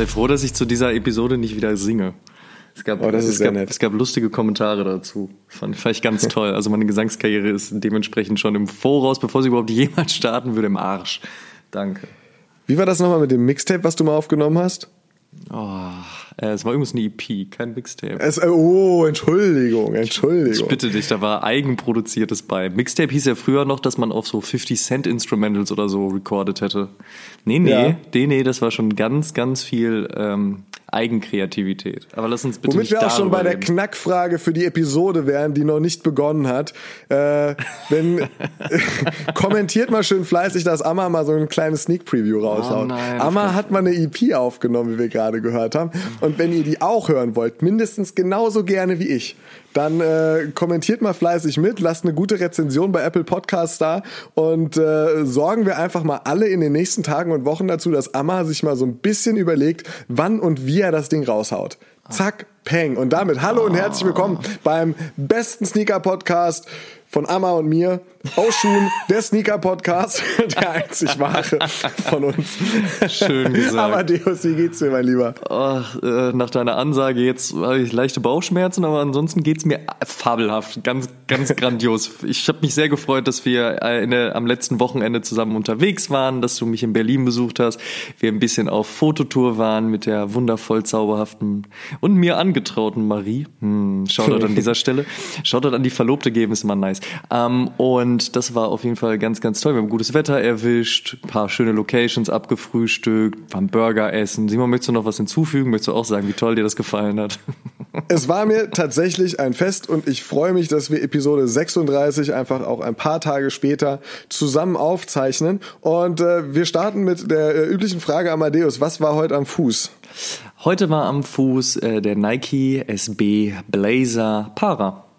Sei froh, dass ich zu dieser Episode nicht wieder singe. Es gab, Oh, es, gab, es gab lustige Kommentare dazu. Fand, fand ich ganz toll. Also meine Gesangskarriere ist dementsprechend schon im Voraus, bevor sie überhaupt jemals starten würde, im Arsch. Danke. Wie war das nochmal mit dem Mixtape, was du mal aufgenommen hast? Oh, es war übrigens eine EP, kein Mixtape. Es, äh, oh, Entschuldigung, Entschuldigung. Ich bitte dich, da war eigenproduziertes bei. Mixtape hieß ja früher noch, dass man auf so 50 Cent Instrumentals oder so recorded hätte. Nee, nee, Ja. nee, nee, das war schon ganz, ganz viel ähm, Eigenkreativität. Aber lass uns bitte Womit wir auch schon bei der reden. Knackfrage für die Episode wären, die noch nicht begonnen hat. Äh, wenn, kommentiert mal schön fleißig, dass Amma mal so ein kleines Sneak Preview raushaut. Oh nein, Amma hat mal eine EP aufgenommen, wie wir gerade gehört haben. Und wenn ihr die auch hören wollt, mindestens genauso gerne wie ich, dann äh, kommentiert mal fleißig mit, lasst eine gute Rezension bei Apple Podcasts da und äh, sorgen wir einfach mal alle in den nächsten Tagen und Wochen dazu, dass Amma sich mal so ein bisschen überlegt, wann und wie er das Ding raushaut. Zack, peng. Und damit hallo und herzlich willkommen beim besten Sneaker-Podcast von Amma und mir. Oshun, der Sneaker-Podcast, der einzig wahre von uns. Schön gesagt. Amadeus, wie geht's dir, mein Lieber? Ach, äh, nach deiner Ansage jetzt habe ich leichte Bauchschmerzen, aber ansonsten geht's mir fabelhaft, ganz, ganz grandios. Ich habe mich sehr gefreut, dass wir äh, in der, am letzten Wochenende zusammen unterwegs waren, dass du mich in Berlin besucht hast, wir ein bisschen auf Fototour waren mit der wundervoll zauberhaften und mir angetrauten Marie. Hm, Shoutout an dieser Stelle. Shoutout an die Verlobte geben ist immer nice. Ähm, und das war auf jeden Fall ganz, ganz toll. Wir haben gutes Wetter erwischt, ein paar schöne Locations abgefrühstückt, waren Burger essen. Simon, möchtest du noch was hinzufügen? Möchtest du auch sagen, wie toll dir das gefallen hat? Es war mir tatsächlich ein Fest und ich freue mich, dass wir Episode 36 einfach auch ein paar Tage später zusammen aufzeichnen. Und äh, wir starten mit der äh, üblichen Frage, Amadeus, was war heute am Fuß? Heute war am Fuß äh, der Nike SB Blazer Para.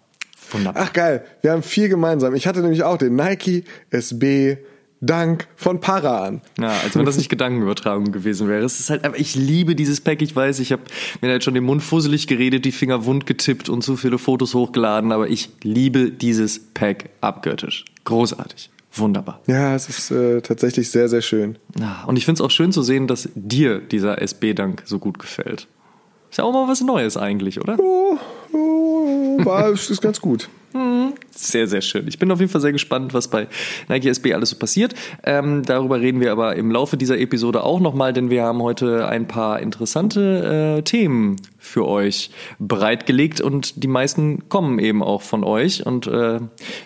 Wunderbar. Ach geil, wir haben viel gemeinsam. Ich hatte nämlich auch den Nike SB Dank von Para an. Ja, als wenn das nicht Gedankenübertragung gewesen wäre. Es ist halt einfach, ich liebe dieses Pack. Ich weiß, ich habe mir jetzt schon den Mund fusselig geredet, die Finger wund getippt und zu viele Fotos hochgeladen, aber ich liebe dieses Pack abgöttisch. Großartig. Wunderbar. Ja, es ist äh, tatsächlich sehr, sehr schön. Ja, und ich finde es auch schön zu sehen, dass dir dieser SB-Dank so gut gefällt. Ist ja auch mal was Neues eigentlich, oder? Oh, oh, war, es ist ganz gut. Sehr, sehr schön. Ich bin auf jeden Fall sehr gespannt, was bei Nike SB alles so passiert. Ähm, darüber reden wir aber im Laufe dieser Episode auch nochmal, denn wir haben heute ein paar interessante äh, Themen für euch bereitgelegt und die meisten kommen eben auch von euch und äh,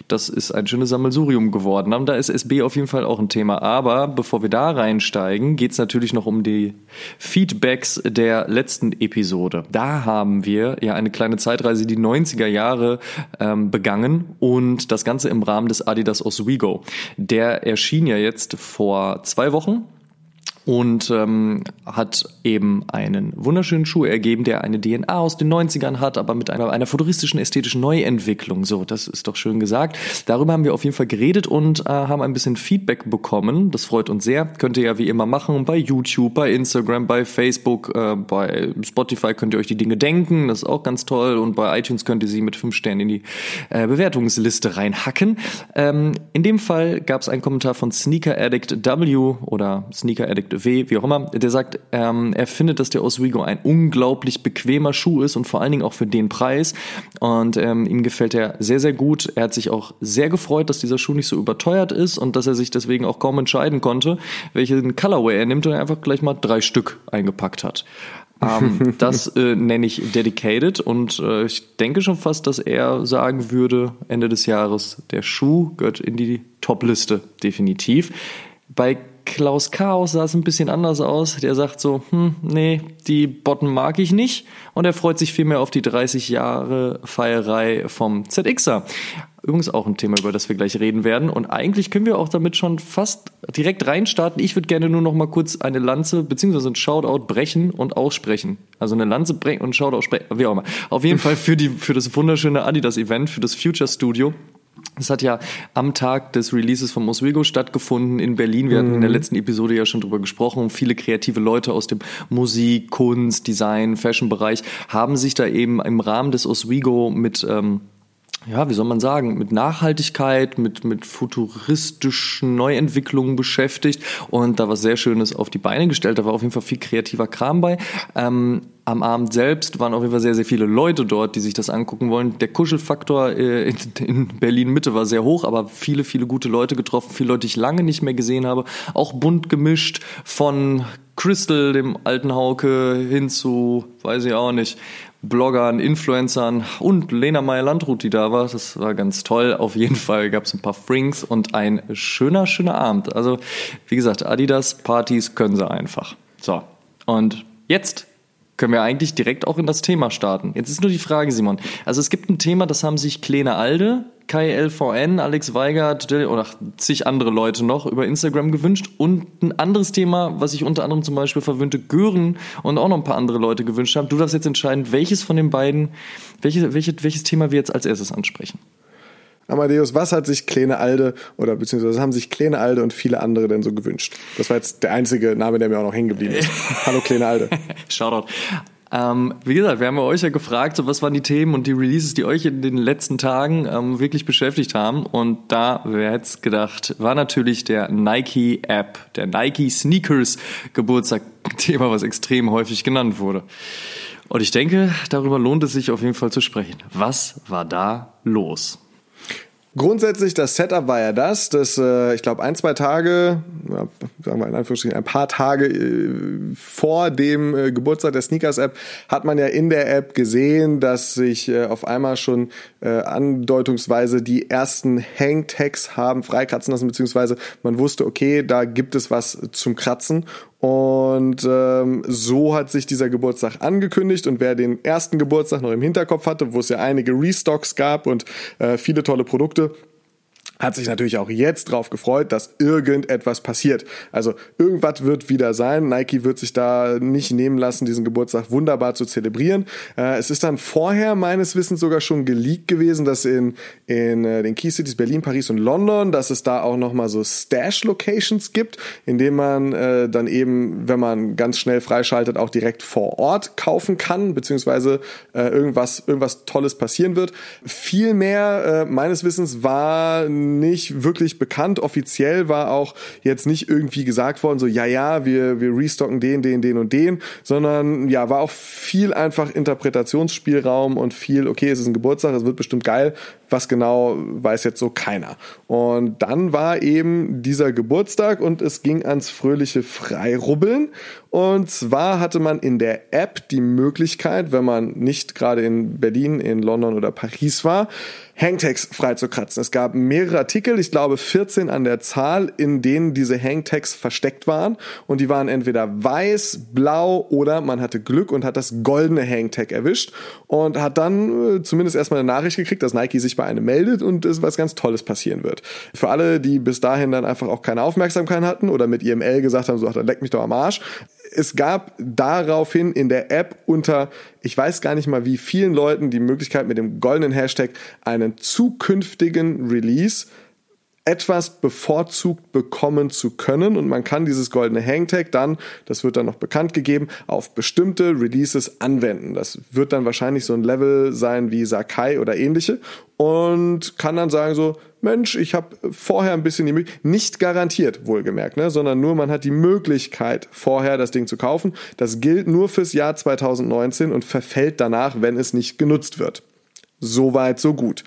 das ist ein schönes Sammelsurium geworden. Und da ist SB auf jeden Fall auch ein Thema. Aber bevor wir da reinsteigen, geht es natürlich noch um die Feedbacks der letzten Episode. Da haben wir ja eine kleine Zeitreise, die 90er Jahre ähm, begangen und das Ganze im Rahmen des Adidas Oswego. Der erschien ja jetzt vor zwei Wochen und ähm, hat eben einen wunderschönen Schuh ergeben, der eine DNA aus den 90ern hat, aber mit einer, einer futuristischen ästhetischen Neuentwicklung. So, das ist doch schön gesagt. Darüber haben wir auf jeden Fall geredet und äh, haben ein bisschen Feedback bekommen. Das freut uns sehr. Könnt ihr ja wie immer machen bei YouTube, bei Instagram, bei Facebook, äh, bei Spotify könnt ihr euch die Dinge denken. Das ist auch ganz toll. Und bei iTunes könnt ihr sie mit fünf Sternen in die äh, Bewertungsliste reinhacken. Ähm, in dem Fall gab es einen Kommentar von Sneaker Addict W oder Sneaker Addict W, wie auch immer, der sagt, ähm, er findet, dass der Oswego ein unglaublich bequemer Schuh ist und vor allen Dingen auch für den Preis. Und ähm, ihm gefällt er sehr, sehr gut. Er hat sich auch sehr gefreut, dass dieser Schuh nicht so überteuert ist und dass er sich deswegen auch kaum entscheiden konnte, welchen Colorway er nimmt und er einfach gleich mal drei Stück eingepackt hat. ähm, das äh, nenne ich dedicated und äh, ich denke schon fast, dass er sagen würde, Ende des Jahres, der Schuh gehört in die Top-Liste, definitiv. Bei Klaus Chaos sah es ein bisschen anders aus. Der sagt so, hm, nee, die Botten mag ich nicht. Und er freut sich vielmehr auf die 30 Jahre Feierei vom ZXer. Übrigens auch ein Thema, über das wir gleich reden werden. Und eigentlich können wir auch damit schon fast direkt reinstarten. Ich würde gerne nur noch mal kurz eine Lanze beziehungsweise ein Shoutout brechen und aussprechen. Also eine Lanze brechen und Shoutout sprechen, wie auch immer. Auf jeden Fall für, die, für das wunderschöne Adidas-Event, für das Future Studio. Das hat ja am Tag des Releases von Oswego stattgefunden in Berlin. Wir hatten in der letzten Episode ja schon drüber gesprochen. Viele kreative Leute aus dem Musik, Kunst, Design, Fashion-Bereich haben sich da eben im Rahmen des Oswego mit ähm, ja, wie soll man sagen, mit Nachhaltigkeit, mit, mit futuristischen Neuentwicklungen beschäftigt und da was sehr Schönes auf die Beine gestellt. Da war auf jeden Fall viel kreativer Kram bei. Ähm, am Abend selbst waren auf jeden Fall sehr, sehr viele Leute dort, die sich das angucken wollen. Der Kuschelfaktor äh, in, in Berlin-Mitte war sehr hoch, aber viele, viele gute Leute getroffen, viele Leute, die ich lange nicht mehr gesehen habe. Auch bunt gemischt von Crystal, dem alten Hauke, hin zu, weiß ich auch nicht, Bloggern, Influencern und Lena Meyer-Landrut, die da war. Das war ganz toll. Auf jeden Fall gab es ein paar Frings und ein schöner, schöner Abend. Also, wie gesagt, Adidas-Partys können sie einfach. So, und jetzt können wir eigentlich direkt auch in das Thema starten. Jetzt ist nur die Frage, Simon. Also es gibt ein Thema, das haben sich Kleine Alde, Kai LVN, Alex Weigert oder zig andere Leute noch über Instagram gewünscht. Und ein anderes Thema, was sich unter anderem zum Beispiel verwöhnte Gören und auch noch ein paar andere Leute gewünscht haben. Du darfst jetzt entscheiden, welches von den beiden, welches, welches, welches Thema wir jetzt als erstes ansprechen. Amadeus, was hat sich Kleine Alde oder beziehungsweise haben sich Kleine Alde und viele andere denn so gewünscht? Das war jetzt der einzige Name, der mir auch noch hängen geblieben ist. Hallo Kleine Alde. Shoutout. Ähm, wie gesagt, wir haben euch ja gefragt, so was waren die Themen und die Releases, die euch in den letzten Tagen ähm, wirklich beschäftigt haben. Und da, wer hätte gedacht, war natürlich der Nike App, der Nike Sneakers Geburtstag, Thema, was extrem häufig genannt wurde. Und ich denke, darüber lohnt es sich auf jeden Fall zu sprechen. Was war da los? Grundsätzlich, das Setup war ja das, dass äh, ich glaube ein, zwei Tage, ja, sagen wir in Anführungsstrichen, ein paar Tage äh, vor dem äh, Geburtstag der Sneakers-App hat man ja in der App gesehen, dass sich äh, auf einmal schon äh, andeutungsweise die ersten Hangtags haben freikratzen lassen, beziehungsweise man wusste, okay, da gibt es was zum Kratzen und ähm, so hat sich dieser Geburtstag angekündigt. Und wer den ersten Geburtstag noch im Hinterkopf hatte, wo es ja einige Restocks gab und äh, viele tolle Produkte, hat sich natürlich auch jetzt drauf gefreut, dass irgendetwas passiert. Also irgendwas wird wieder sein. Nike wird sich da nicht nehmen lassen, diesen Geburtstag wunderbar zu zelebrieren. Äh, es ist dann vorher meines Wissens sogar schon geleakt gewesen, dass in, in äh, den Key Cities Berlin, Paris und London, dass es da auch nochmal so Stash-Locations gibt, in denen man äh, dann eben, wenn man ganz schnell freischaltet, auch direkt vor Ort kaufen kann, beziehungsweise äh, irgendwas, irgendwas Tolles passieren wird. Viel mehr äh, meines Wissens war nicht wirklich bekannt. Offiziell war auch jetzt nicht irgendwie gesagt worden, so, ja, ja, wir, wir restocken den, den, den und den, sondern ja, war auch viel einfach Interpretationsspielraum und viel, okay, es ist ein Geburtstag, es wird bestimmt geil. Was genau weiß jetzt so keiner. Und dann war eben dieser Geburtstag und es ging ans fröhliche Freirubbeln. Und zwar hatte man in der App die Möglichkeit, wenn man nicht gerade in Berlin, in London oder Paris war, Hangtags freizukratzen. Es gab mehrere Artikel, ich glaube 14 an der Zahl, in denen diese Hangtags versteckt waren. Und die waren entweder weiß, blau oder man hatte Glück und hat das goldene Hangtag erwischt und hat dann äh, zumindest erstmal eine Nachricht gekriegt, dass Nike sich bei einem meldet und es was ganz Tolles passieren wird. Für alle, die bis dahin dann einfach auch keine Aufmerksamkeit hatten oder mit IML gesagt haben, so, ach, dann leck mich doch am Arsch, es gab daraufhin in der App unter, ich weiß gar nicht mal wie vielen Leuten, die Möglichkeit mit dem goldenen Hashtag einen zukünftigen Release etwas bevorzugt bekommen zu können und man kann dieses goldene Hangtag dann, das wird dann noch bekannt gegeben, auf bestimmte Releases anwenden. Das wird dann wahrscheinlich so ein Level sein wie Sakai oder ähnliche und kann dann sagen so, Mensch, ich habe vorher ein bisschen die Möglichkeit, nicht garantiert wohlgemerkt, ne, sondern nur man hat die Möglichkeit vorher das Ding zu kaufen. Das gilt nur fürs Jahr 2019 und verfällt danach, wenn es nicht genutzt wird. Soweit, so gut.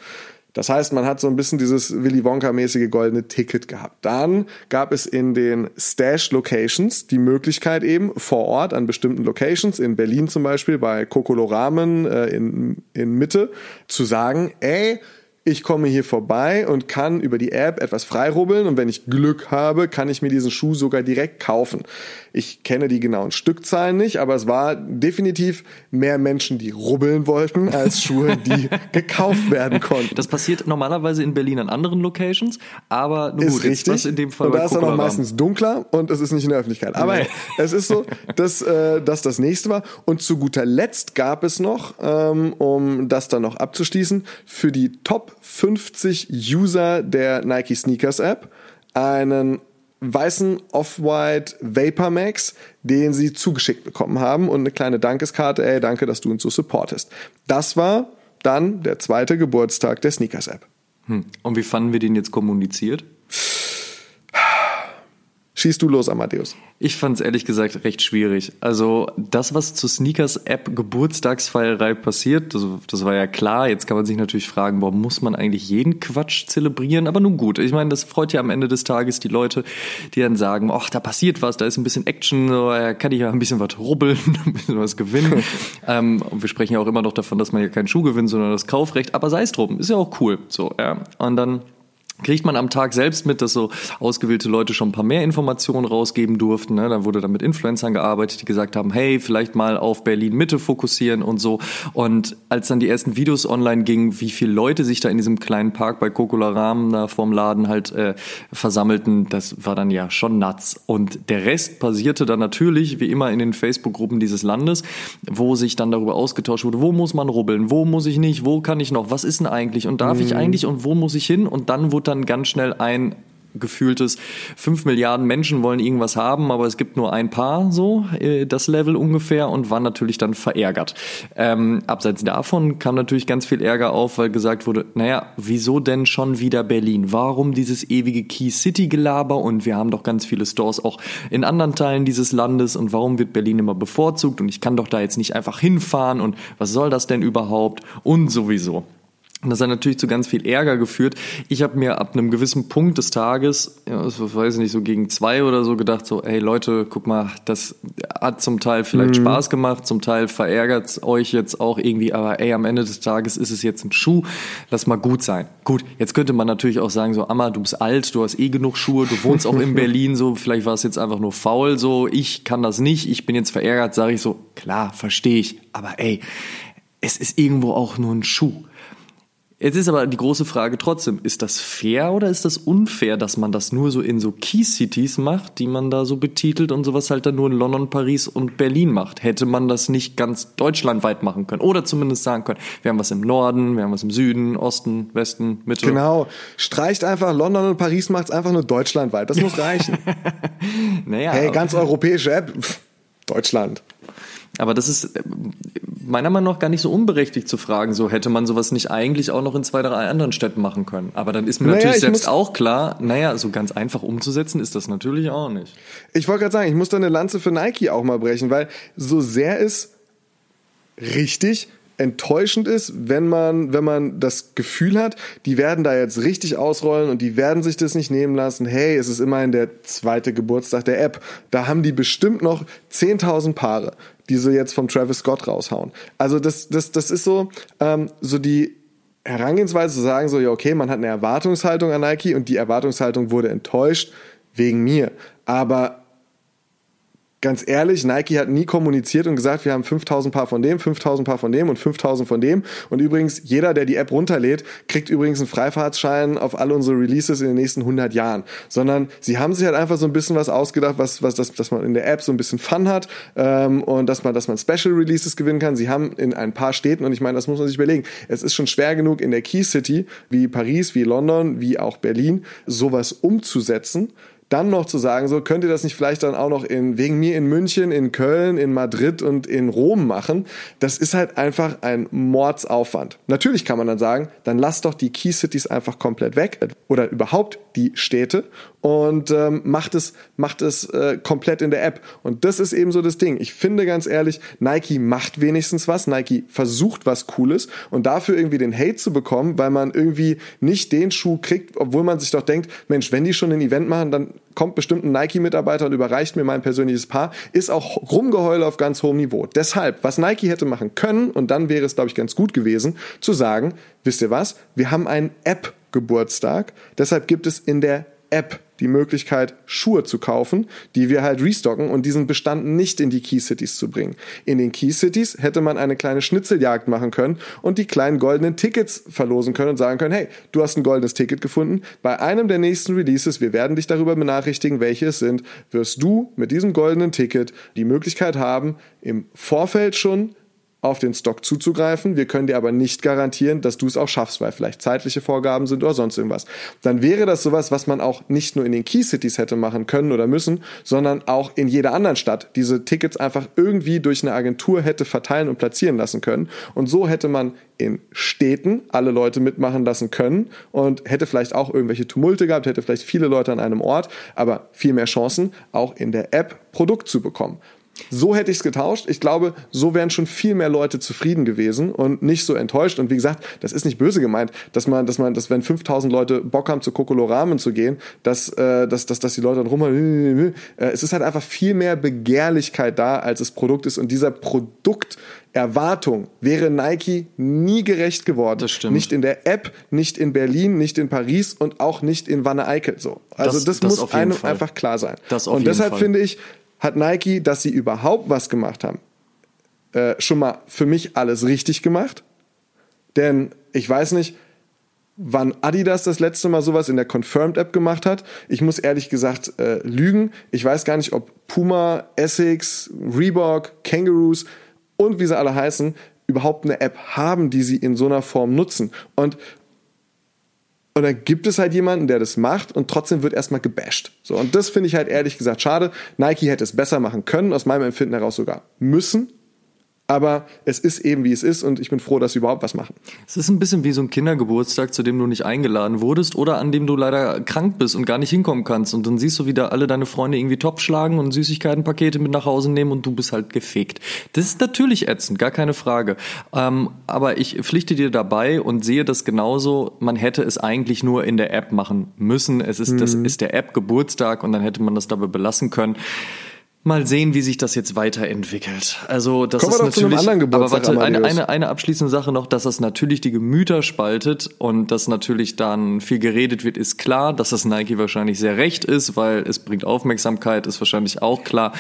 Das heißt, man hat so ein bisschen dieses Willy Wonka-mäßige goldene Ticket gehabt. Dann gab es in den Stash-Locations die Möglichkeit eben vor Ort an bestimmten Locations, in Berlin zum Beispiel bei Kokolo Ramen äh, in, in Mitte, zu sagen, ey, ich komme hier vorbei und kann über die App etwas freirubbeln und wenn ich Glück habe, kann ich mir diesen Schuh sogar direkt kaufen. Ich kenne die genauen Stückzahlen nicht, aber es war definitiv mehr Menschen, die rubbeln wollten, als Schuhe, die gekauft werden konnten. Das passiert normalerweise in Berlin an anderen Locations, aber nur gut, ist richtig. was in dem Fall und da ist dann auch meistens dunkler und es ist nicht in der Öffentlichkeit. Aber nee. es ist so, dass, äh, dass das nächste war. Und zu guter Letzt gab es noch, ähm, um das dann noch abzuschließen, für die Top 50 User der Nike Sneakers App einen weißen Off-White Vapor Max, den sie zugeschickt bekommen haben und eine kleine Dankeskarte, ey, danke, dass du uns so supportest. Das war dann der zweite Geburtstag der Sneakers App. Hm. Und wie fanden wir den jetzt kommuniziert? Schießt du los, Amadeus. Ich fand es ehrlich gesagt recht schwierig. Also das, was zur Sneakers-App Geburtstagsfeierei passiert, das, das, war ja klar. Jetzt kann man sich natürlich fragen, warum muss man eigentlich jeden Quatsch zelebrieren? Aber nun gut, ich meine, das freut ja am Ende des Tages die Leute, die dann sagen, ach, da passiert was, da ist ein bisschen Action, da kann ich ja ein bisschen was rubbeln, ein bisschen was gewinnen. ähm, und wir sprechen ja auch immer noch davon, dass man ja keinen Schuh gewinnt, sondern das Kaufrecht. Aber sei es drum, ist ja auch cool. So, ja. Und dann kriegt man am Tag selbst mit, dass so ausgewählte Leute schon ein paar mehr Informationen rausgeben durften. Ne? Dann wurde dann mit Influencern gearbeitet, die gesagt haben, hey, vielleicht mal auf Berlin Mitte fokussieren und so. Und als dann die ersten Videos online gingen, wie viele Leute sich da in diesem kleinen Park bei Kokola Rahmen da vorm Laden halt äh, versammelten, das war dann ja schon nuts. Und der Rest passierte dann natürlich, wie immer, in den Facebook-Gruppen dieses Landes, wo sich dann darüber ausgetauscht wurde, wo muss man rubbeln, wo muss ich nicht, wo kann ich noch, was ist denn eigentlich und darf mhm. ich eigentlich und wo muss ich hin? Und dann wurde dann ganz schnell ein gefühltes 5 Milliarden Menschen wollen irgendwas haben, aber es gibt nur ein paar so, äh, das Level ungefähr und waren natürlich dann verärgert. Ähm, abseits davon kam natürlich ganz viel Ärger auf, weil gesagt wurde, naja, wieso denn schon wieder Berlin? Warum dieses ewige Key City Gelaber und wir haben doch ganz viele Stores auch in anderen Teilen dieses Landes und warum wird Berlin immer bevorzugt und ich kann doch da jetzt nicht einfach hinfahren und was soll das denn überhaupt und sowieso. Und das hat natürlich zu ganz viel Ärger geführt. Ich habe mir ab einem gewissen Punkt des Tages, ja, das weiß ich nicht, so gegen zwei oder so gedacht, so, hey Leute, guck mal, das hat zum Teil vielleicht mhm. Spaß gemacht, zum Teil verärgert euch jetzt auch irgendwie, aber ey, am Ende des Tages ist es jetzt ein Schuh, lass mal gut sein. Gut, jetzt könnte man natürlich auch sagen, so, Amma, du bist alt, du hast eh genug Schuhe, du wohnst auch in Berlin, so, vielleicht war es jetzt einfach nur faul, so, ich kann das nicht, ich bin jetzt verärgert, sage ich so, klar, verstehe ich, aber ey, es ist irgendwo auch nur ein Schuh. Jetzt ist aber die große Frage trotzdem, ist das fair oder ist das unfair, dass man das nur so in so Key Cities macht, die man da so betitelt und sowas halt dann nur in London, Paris und Berlin macht? Hätte man das nicht ganz deutschlandweit machen können oder zumindest sagen können, wir haben was im Norden, wir haben was im Süden, Osten, Westen, Mitte. Genau, streicht einfach London und Paris macht es einfach nur deutschlandweit, das muss reichen. naja, hey, ganz europäische App, Deutschland. Aber das ist äh, meiner Meinung nach gar nicht so unberechtigt zu fragen, so hätte man sowas nicht eigentlich auch noch in zwei, drei anderen Städten machen können. Aber dann ist mir naja, natürlich selbst auch klar, naja, so ganz einfach umzusetzen ist das natürlich auch nicht. Ich wollte gerade sagen, ich muss da eine Lanze für Nike auch mal brechen, weil so sehr es richtig enttäuschend ist, wenn man, wenn man das Gefühl hat, die werden da jetzt richtig ausrollen und die werden sich das nicht nehmen lassen. Hey, es ist immerhin der zweite Geburtstag der App. Da haben die bestimmt noch 10.000 Paare, die sie jetzt vom Travis Scott raushauen. Also das, das, das ist so, ähm, so die Herangehensweise zu sagen, so, ja, okay, man hat eine Erwartungshaltung an Nike und die Erwartungshaltung wurde enttäuscht wegen mir. Aber ganz ehrlich, Nike hat nie kommuniziert und gesagt, wir haben 5000 Paar von dem, 5000 Paar von dem und 5000 von dem. Und übrigens, jeder, der die App runterlädt, kriegt übrigens einen Freifahrtschein auf alle unsere Releases in den nächsten 100 Jahren. Sondern sie haben sich halt einfach so ein bisschen was ausgedacht, was, was, das, dass man in der App so ein bisschen Fun hat ähm, und dass man, dass man Special Releases gewinnen kann. Sie haben in ein paar Städten, und ich meine, das muss man sich überlegen, es ist schon schwer genug in der Key City, wie Paris, wie London, wie auch Berlin, sowas umzusetzen dann noch zu sagen, so könnt ihr das nicht vielleicht dann auch noch in, wegen mir in München, in Köln, in Madrid und in Rom machen, das ist halt einfach ein Mordsaufwand. Natürlich kann man dann sagen, dann lasst doch die Key Cities einfach komplett weg oder überhaupt die Städte und ähm, macht es, macht es äh, komplett in der App. Und das ist eben so das Ding. Ich finde ganz ehrlich, Nike macht wenigstens was, Nike versucht was Cooles und dafür irgendwie den Hate zu bekommen, weil man irgendwie nicht den Schuh kriegt, obwohl man sich doch denkt, Mensch, wenn die schon ein Event machen, dann kommt bestimmt ein Nike-Mitarbeiter und überreicht mir mein persönliches Paar, ist auch Rumgeheule auf ganz hohem Niveau. Deshalb, was Nike hätte machen können, und dann wäre es, glaube ich, ganz gut gewesen, zu sagen, wisst ihr was, wir haben einen App-Geburtstag, deshalb gibt es in der App die Möglichkeit, Schuhe zu kaufen, die wir halt restocken und diesen Bestand nicht in die Key Cities zu bringen. In den Key Cities hätte man eine kleine Schnitzeljagd machen können und die kleinen goldenen Tickets verlosen können und sagen können, hey, du hast ein goldenes Ticket gefunden. Bei einem der nächsten Releases, wir werden dich darüber benachrichtigen, welche es sind, wirst du mit diesem goldenen Ticket die Möglichkeit haben, im Vorfeld schon auf den Stock zuzugreifen. Wir können dir aber nicht garantieren, dass du es auch schaffst, weil vielleicht zeitliche Vorgaben sind oder sonst irgendwas. Dann wäre das sowas, was man auch nicht nur in den Key Cities hätte machen können oder müssen, sondern auch in jeder anderen Stadt diese Tickets einfach irgendwie durch eine Agentur hätte verteilen und platzieren lassen können. Und so hätte man in Städten alle Leute mitmachen lassen können und hätte vielleicht auch irgendwelche Tumulte gehabt, hätte vielleicht viele Leute an einem Ort, aber viel mehr Chancen, auch in der App Produkt zu bekommen. So hätte ich es getauscht. Ich glaube, so wären schon viel mehr Leute zufrieden gewesen und nicht so enttäuscht. Und wie gesagt, das ist nicht böse gemeint, dass man, dass man, dass wenn 5000 Leute Bock haben, zu Kokolo Ramen zu gehen, dass, äh, dass, dass, dass die Leute dann rum, äh, es ist halt einfach viel mehr Begehrlichkeit da, als das Produkt ist. Und dieser Produkterwartung wäre Nike nie gerecht geworden. Das stimmt. Nicht in der App, nicht in Berlin, nicht in Paris und auch nicht in Wanne Eickel. So. Also Das- das, das muss einem Fall. einfach klar sein. Das auf und deshalb Fall. finde ich, hat Nike, dass sie überhaupt was gemacht haben, äh, schon mal für mich alles richtig gemacht. Denn ich weiß nicht, wann Adidas das letzte Mal sowas in der Confirmed App gemacht hat. Ich muss ehrlich gesagt äh, lügen. Ich weiß gar nicht, ob Puma, Essex, Reebok, Kangaroos und wie sie alle heißen, überhaupt eine App haben, die sie in so einer Form nutzen. Und und dann gibt es halt jemanden, der das macht und trotzdem wird erstmal gebasht. So, und das finde ich halt ehrlich gesagt schade. Nike hätte es besser machen können, aus meinem Empfinden heraus sogar müssen. Aber es ist eben wie es ist und ich bin froh, dass sie überhaupt was machen. Es ist ein bisschen wie so ein Kindergeburtstag, zu dem du nicht eingeladen wurdest oder an dem du leider krank bist und gar nicht hinkommen kannst. Und dann siehst du wieder alle deine Freunde irgendwie top schlagen und Süßigkeitenpakete mit nach Hause nehmen und du bist halt gefegt. Das ist natürlich ätzend, gar keine Frage. Ähm, aber ich pflichte dir dabei und sehe das genauso. Man hätte es eigentlich nur in der App machen müssen. Es ist, das ist der App Geburtstag und dann hätte man das dabei belassen können. Mal sehen, wie sich das jetzt weiterentwickelt. Also das Kommen ist natürlich. aber warte, eine, eine, eine abschließende Sache noch, dass das natürlich die Gemüter spaltet und dass natürlich dann viel geredet wird, ist klar. Dass das Nike wahrscheinlich sehr recht ist, weil es bringt Aufmerksamkeit, ist wahrscheinlich auch klar.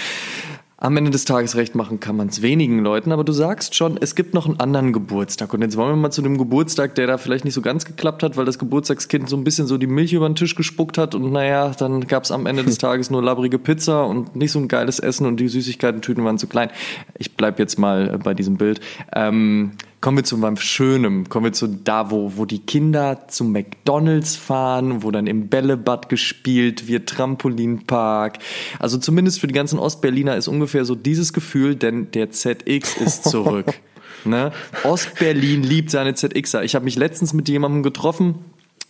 Am Ende des Tages recht machen kann man es wenigen Leuten, aber du sagst schon, es gibt noch einen anderen Geburtstag. Und jetzt wollen wir mal zu dem Geburtstag, der da vielleicht nicht so ganz geklappt hat, weil das Geburtstagskind so ein bisschen so die Milch über den Tisch gespuckt hat und naja, dann gab es am Ende des Tages nur labbrige Pizza und nicht so ein geiles Essen und die Süßigkeiten-Tüten waren zu klein. Ich bleib jetzt mal äh, bei diesem Bild. Ähm, Kommen wir zu was Schönem. Kommen wir zu da, wo, wo die Kinder zum McDonalds fahren, wo dann im Bällebad gespielt wird, Trampolinpark. Also zumindest für die ganzen Ostberliner ist ungefähr so dieses Gefühl, denn der ZX ist zurück. ne? Ostberlin liebt seine ZXer. Ich habe mich letztens mit jemandem getroffen.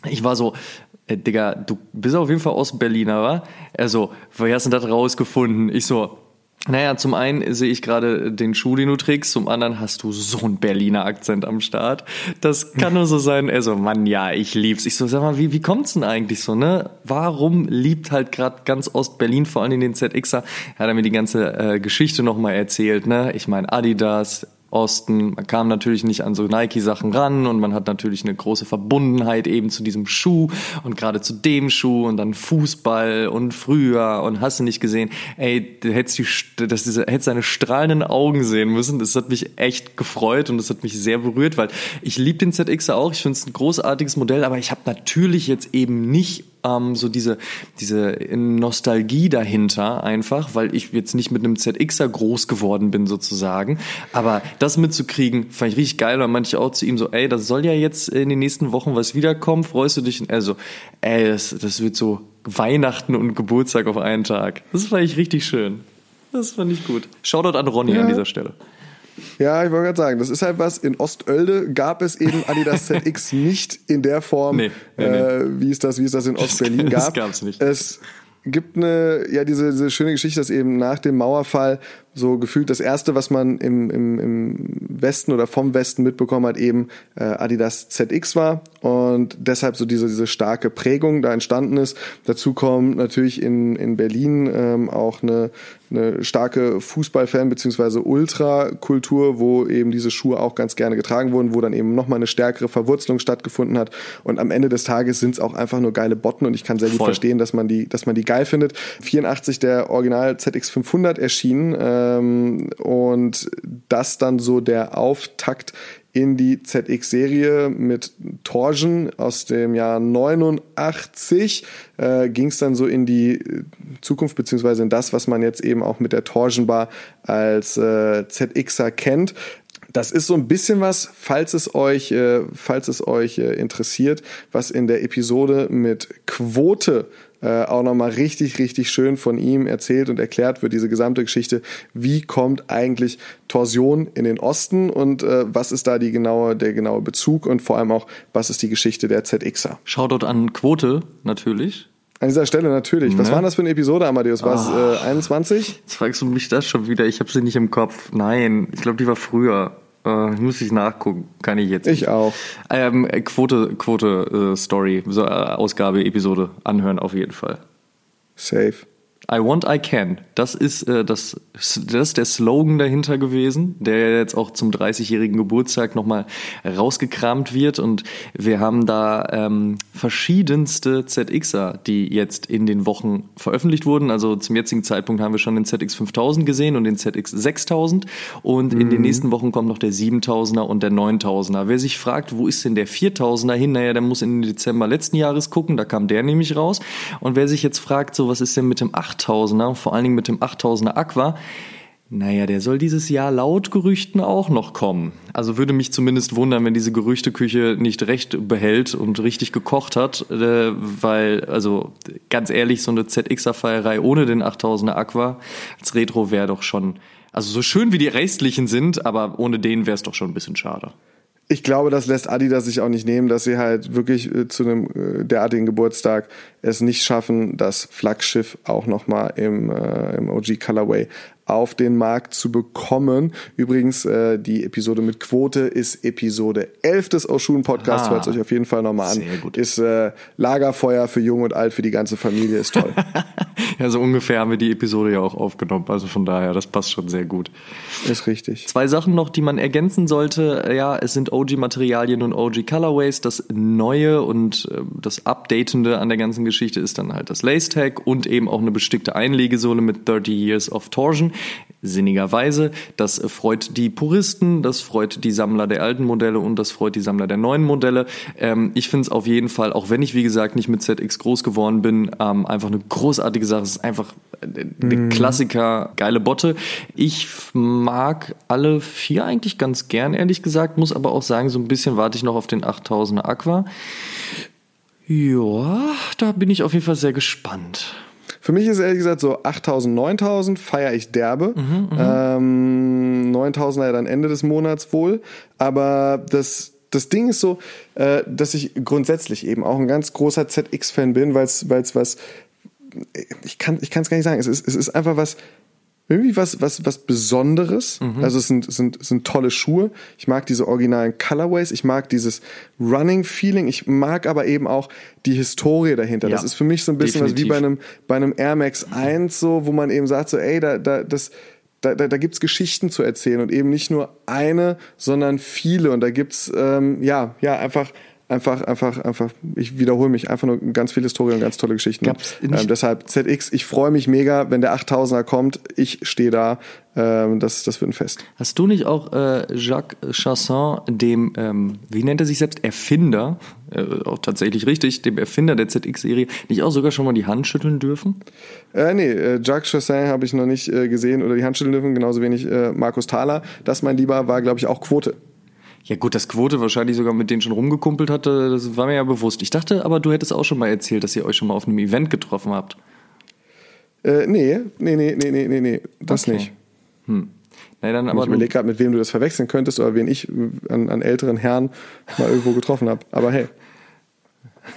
Ich war so, äh, Digga, du bist auf jeden Fall Ostberliner, wa? Er so, woher hast du das rausgefunden? Ich so, naja, zum einen sehe ich gerade den Schuh, den du trägst, zum anderen hast du so einen Berliner Akzent am Start. Das kann nur so sein. Er so, Mann, ja, ich lieb's. Ich so, sag mal, wie, wie kommt's denn eigentlich so, ne? Warum liebt halt gerade ganz Ostberlin, vor allem den ZXer? Er hat er mir die ganze äh, Geschichte nochmal erzählt, ne? Ich meine, Adidas, Osten. Man kam natürlich nicht an so Nike-Sachen ran und man hat natürlich eine große Verbundenheit eben zu diesem Schuh und gerade zu dem Schuh und dann Fußball und früher und hast du nicht gesehen. Ey, du hättest, die, das, hättest seine strahlenden Augen sehen müssen. Das hat mich echt gefreut und das hat mich sehr berührt, weil ich liebe den ZXer auch. Ich finde es ein großartiges Modell, aber ich habe natürlich jetzt eben nicht ähm, so diese, diese Nostalgie dahinter einfach, weil ich jetzt nicht mit einem ZXer groß geworden bin sozusagen. Aber das mitzukriegen, fand ich richtig geil, weil manche auch zu ihm so, ey, das soll ja jetzt in den nächsten Wochen was wiederkommen, freust du dich? Und er so, ey, das, das wird so Weihnachten und Geburtstag auf einen Tag. Das fand ich richtig schön. Das fand ich gut. Shoutout an Ronny Ja. an dieser Stelle. Ja, ich wollte gerade sagen, das ist halt was. In Ostölde gab es eben Adidas ZX nicht in der Form, Nee, nee, Äh, wie es das, wie es das in Ostberlin das gab. gab's nicht. Es gibt eine, ja, diese, diese schöne Geschichte, dass eben nach dem Mauerfall so gefühlt das erste, was man im, im, im Westen oder vom Westen mitbekommen hat, eben äh, Adidas ZX war und deshalb so diese, diese starke Prägung da entstanden ist. Dazu kommt natürlich in, in Berlin ähm, auch eine, eine starke Fußballfan- bzw. Ultrakultur, wo eben diese Schuhe auch ganz gerne getragen wurden, wo dann eben nochmal eine stärkere Verwurzelung stattgefunden hat. Und am Ende des Tages sind es auch einfach nur geile Botten und ich kann sehr gut Voll. verstehen, dass man die, dass man die geil findet. 84 der Original ZX500 erschienen ähm, und das dann so der Auftakt in die ZX-Serie mit Torsion aus dem Jahr 89 äh, ging es dann so in die Zukunft beziehungsweise in das, was man jetzt eben auch mit der Torsion Bar als äh, ZXer kennt. Das ist so ein bisschen was, falls es euch, äh, falls es euch äh, interessiert, was in der Episode mit Quote äh, auch nochmal richtig, richtig schön von ihm erzählt und erklärt wird, diese gesamte Geschichte. Wie kommt eigentlich Torsion in den Osten und äh, was ist da die genaue, der genaue Bezug und vor allem auch, was ist die Geschichte der ZXer? Shoutout an Quote natürlich. An dieser Stelle natürlich. Was ne? war das für eine Episode, Amadeus? War es oh, äh, 21? Jetzt fragst du mich das schon wieder. Ich habe sie nicht im Kopf. Nein, ich glaube, die war früher. Äh, muss ich nachgucken, kann ich jetzt. Ich auch. Ähm, Quote, Quote äh, Story, so, äh, Ausgabe, Episode anhören auf jeden Fall. Safe. I want, I can. Das ist, äh, das, das ist der Slogan dahinter gewesen, der jetzt auch zum 30-jährigen Geburtstag nochmal rausgekramt wird. Und wir haben da ähm, verschiedenste ZXer, die jetzt in den Wochen veröffentlicht wurden. Also zum jetzigen Zeitpunkt haben wir schon den ZX 5000 gesehen und den ZX 6000. Und mhm. in den mhm. nächsten Wochen kommt noch der 7000er und der 9000er. Wer sich fragt, wo ist denn der 4000er hin? Naja, der muss in den Dezember letzten Jahres gucken. Da kam der nämlich raus. Und wer sich jetzt fragt, so was ist denn mit dem 8 8000er, vor allen Dingen mit dem 8000er Aqua. Naja, der soll dieses Jahr laut Gerüchten auch noch kommen. Also würde mich zumindest wundern, wenn diese Gerüchteküche nicht recht behält und richtig gekocht hat, äh, weil, also ganz ehrlich, so eine ZXer-Feierei ohne den 8000er Aqua als Retro wäre doch schon, also so schön wie die restlichen sind, aber ohne den wäre es doch schon ein bisschen schade ich glaube, das lässt Adidas sich auch nicht nehmen, dass sie halt wirklich äh, zu einem äh, derartigen Geburtstag es nicht schaffen, das Flaggschiff auch nochmal im, äh, im OG Colorway auf den Markt zu bekommen. Übrigens, äh, die Episode mit Quote ist Episode 11 des Oshun Podcasts. Ah, Hört euch auf jeden Fall nochmal an. Sehr gut. Ist äh, Lagerfeuer für Jung und Alt, für die ganze Familie, ist toll. ja, so ungefähr haben wir die Episode ja auch aufgenommen. Also von daher, das passt schon sehr gut. Ist richtig. Zwei Sachen noch, die man ergänzen sollte. Ja, es sind OG-Materialien und OG-Colorways. Das Neue und äh, das Updatende an der ganzen Geschichte ist dann halt das Lace-Tag und eben auch eine bestickte Einlegesohle mit 30 Years of Torsion sinnigerweise. Das freut die Puristen, das freut die Sammler der alten Modelle und das freut die Sammler der neuen Modelle. Ähm, ich finde es auf jeden Fall, auch wenn ich wie gesagt nicht mit ZX groß geworden bin, ähm, einfach eine großartige Sache. Es ist einfach eine mm. Klassiker, geile Botte. Ich mag alle vier eigentlich ganz gern, ehrlich gesagt, muss aber auch sagen, so ein bisschen warte ich noch auf den 8000er Aqua. Ja, da bin ich auf jeden Fall sehr gespannt. Für mich ist ehrlich gesagt so 8000, 9000 feiere ich derbe. Mhm, mhm. ähm, 9000 ja dann Ende des Monats wohl. Aber das, das Ding ist so, äh, dass ich grundsätzlich eben auch ein ganz großer ZX-Fan bin, weil es was, ich kann ich es gar nicht sagen, es ist, es ist einfach was, irgendwie was, was, was Besonderes. Mhm. Also es sind, es sind, es sind tolle Schuhe. Ich mag diese originalen Colorways. Ich mag dieses Running-Feeling. Ich mag aber eben auch die Historie dahinter. Ja, das ist für mich so ein bisschen definitiv. was wie bei einem, bei einem Air Max 1 so, wo man eben sagt so, ey, da, da, das, da, da, da gibt Geschichten zu erzählen und eben nicht nur eine, sondern viele. Und da gibt's ähm, ja, ja, einfach einfach, einfach, einfach, ich wiederhole mich, einfach nur ganz viel Historie und ganz tolle Geschichten. Ähm, deshalb ZX, ich freue mich mega, wenn der 8000er kommt. Ich stehe da. Ähm, das, das wird ein Fest. Hast du nicht auch äh, Jacques Chassin, dem, ähm, wie nennt er sich selbst, Erfinder, äh, auch tatsächlich richtig, dem Erfinder der ZX-Serie, nicht auch sogar schon mal die Hand schütteln dürfen? Äh, nee, äh, Jacques Chassin habe ich noch nicht äh, gesehen oder die Hand schütteln dürfen, genauso wenig äh, Markus Thaler. Das, mein Lieber, war, glaube ich, auch Quote. Ja gut, dass Quote wahrscheinlich sogar mit denen schon rumgekumpelt hatte, das war mir ja bewusst. Ich dachte aber, du hättest auch schon mal erzählt, dass ihr euch schon mal auf einem Event getroffen habt. Äh, nee, nee, nee, nee, nee, nee, nee, das okay. nicht. Hm. Nee, dann aber ich überlege gerade, mit wem du das verwechseln könntest oder wen ich an, an älteren Herren mal irgendwo getroffen habe. Aber hey,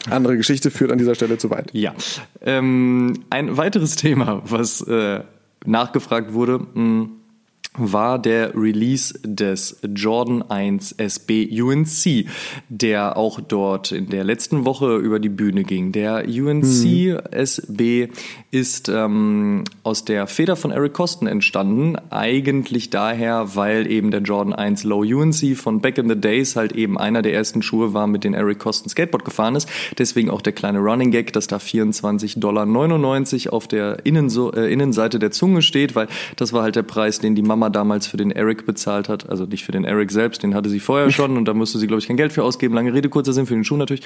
andere Geschichte führt an dieser Stelle zu weit. Ja. Ähm, ein weiteres Thema, was äh, nachgefragt wurde, mh, hm, war der Release des Jordan 1 SB UNC, der auch dort in der letzten Woche über die Bühne ging. Der UNC hm. SB ist ähm, aus der Feder von Eric Kosten entstanden. Eigentlich daher, weil eben der Jordan 1 Low UNC von Back in the Days halt eben einer der ersten Schuhe war, mit denen Eric Kosten Skateboard gefahren ist. Deswegen auch der kleine Running Gag, dass da 24,99 Dollar auf der Innenso äh, Innenseite der Zunge steht, weil das war halt der Preis, den die Mama damals für den Eric bezahlt hat. Also nicht für den Eric selbst, den hatte sie vorher schon und da musste sie, glaube ich, kein Geld für ausgeben. Lange Rede, kurzer Sinn für den Schuh natürlich.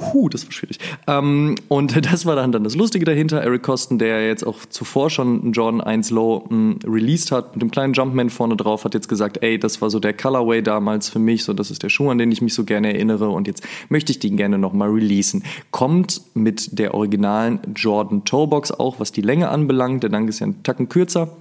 Huh, das war schwierig. Ähm, und das war dann, dann das Lustige dahinter. Eric Kosten der jetzt auch zuvor schon einen Jordan 1 Low mh, hm, released hat, mit dem kleinen Jumpman vorne drauf, hat jetzt gesagt, ey, das war so der Colorway damals für mich, so das ist der Schuh, an den ich mich so gerne erinnere und jetzt möchte ich den gerne nochmal releasen. Kommt mit der originalen Jordan Toebox auch, was die Länge anbelangt, der Dank ist ja ein Tacken kürzer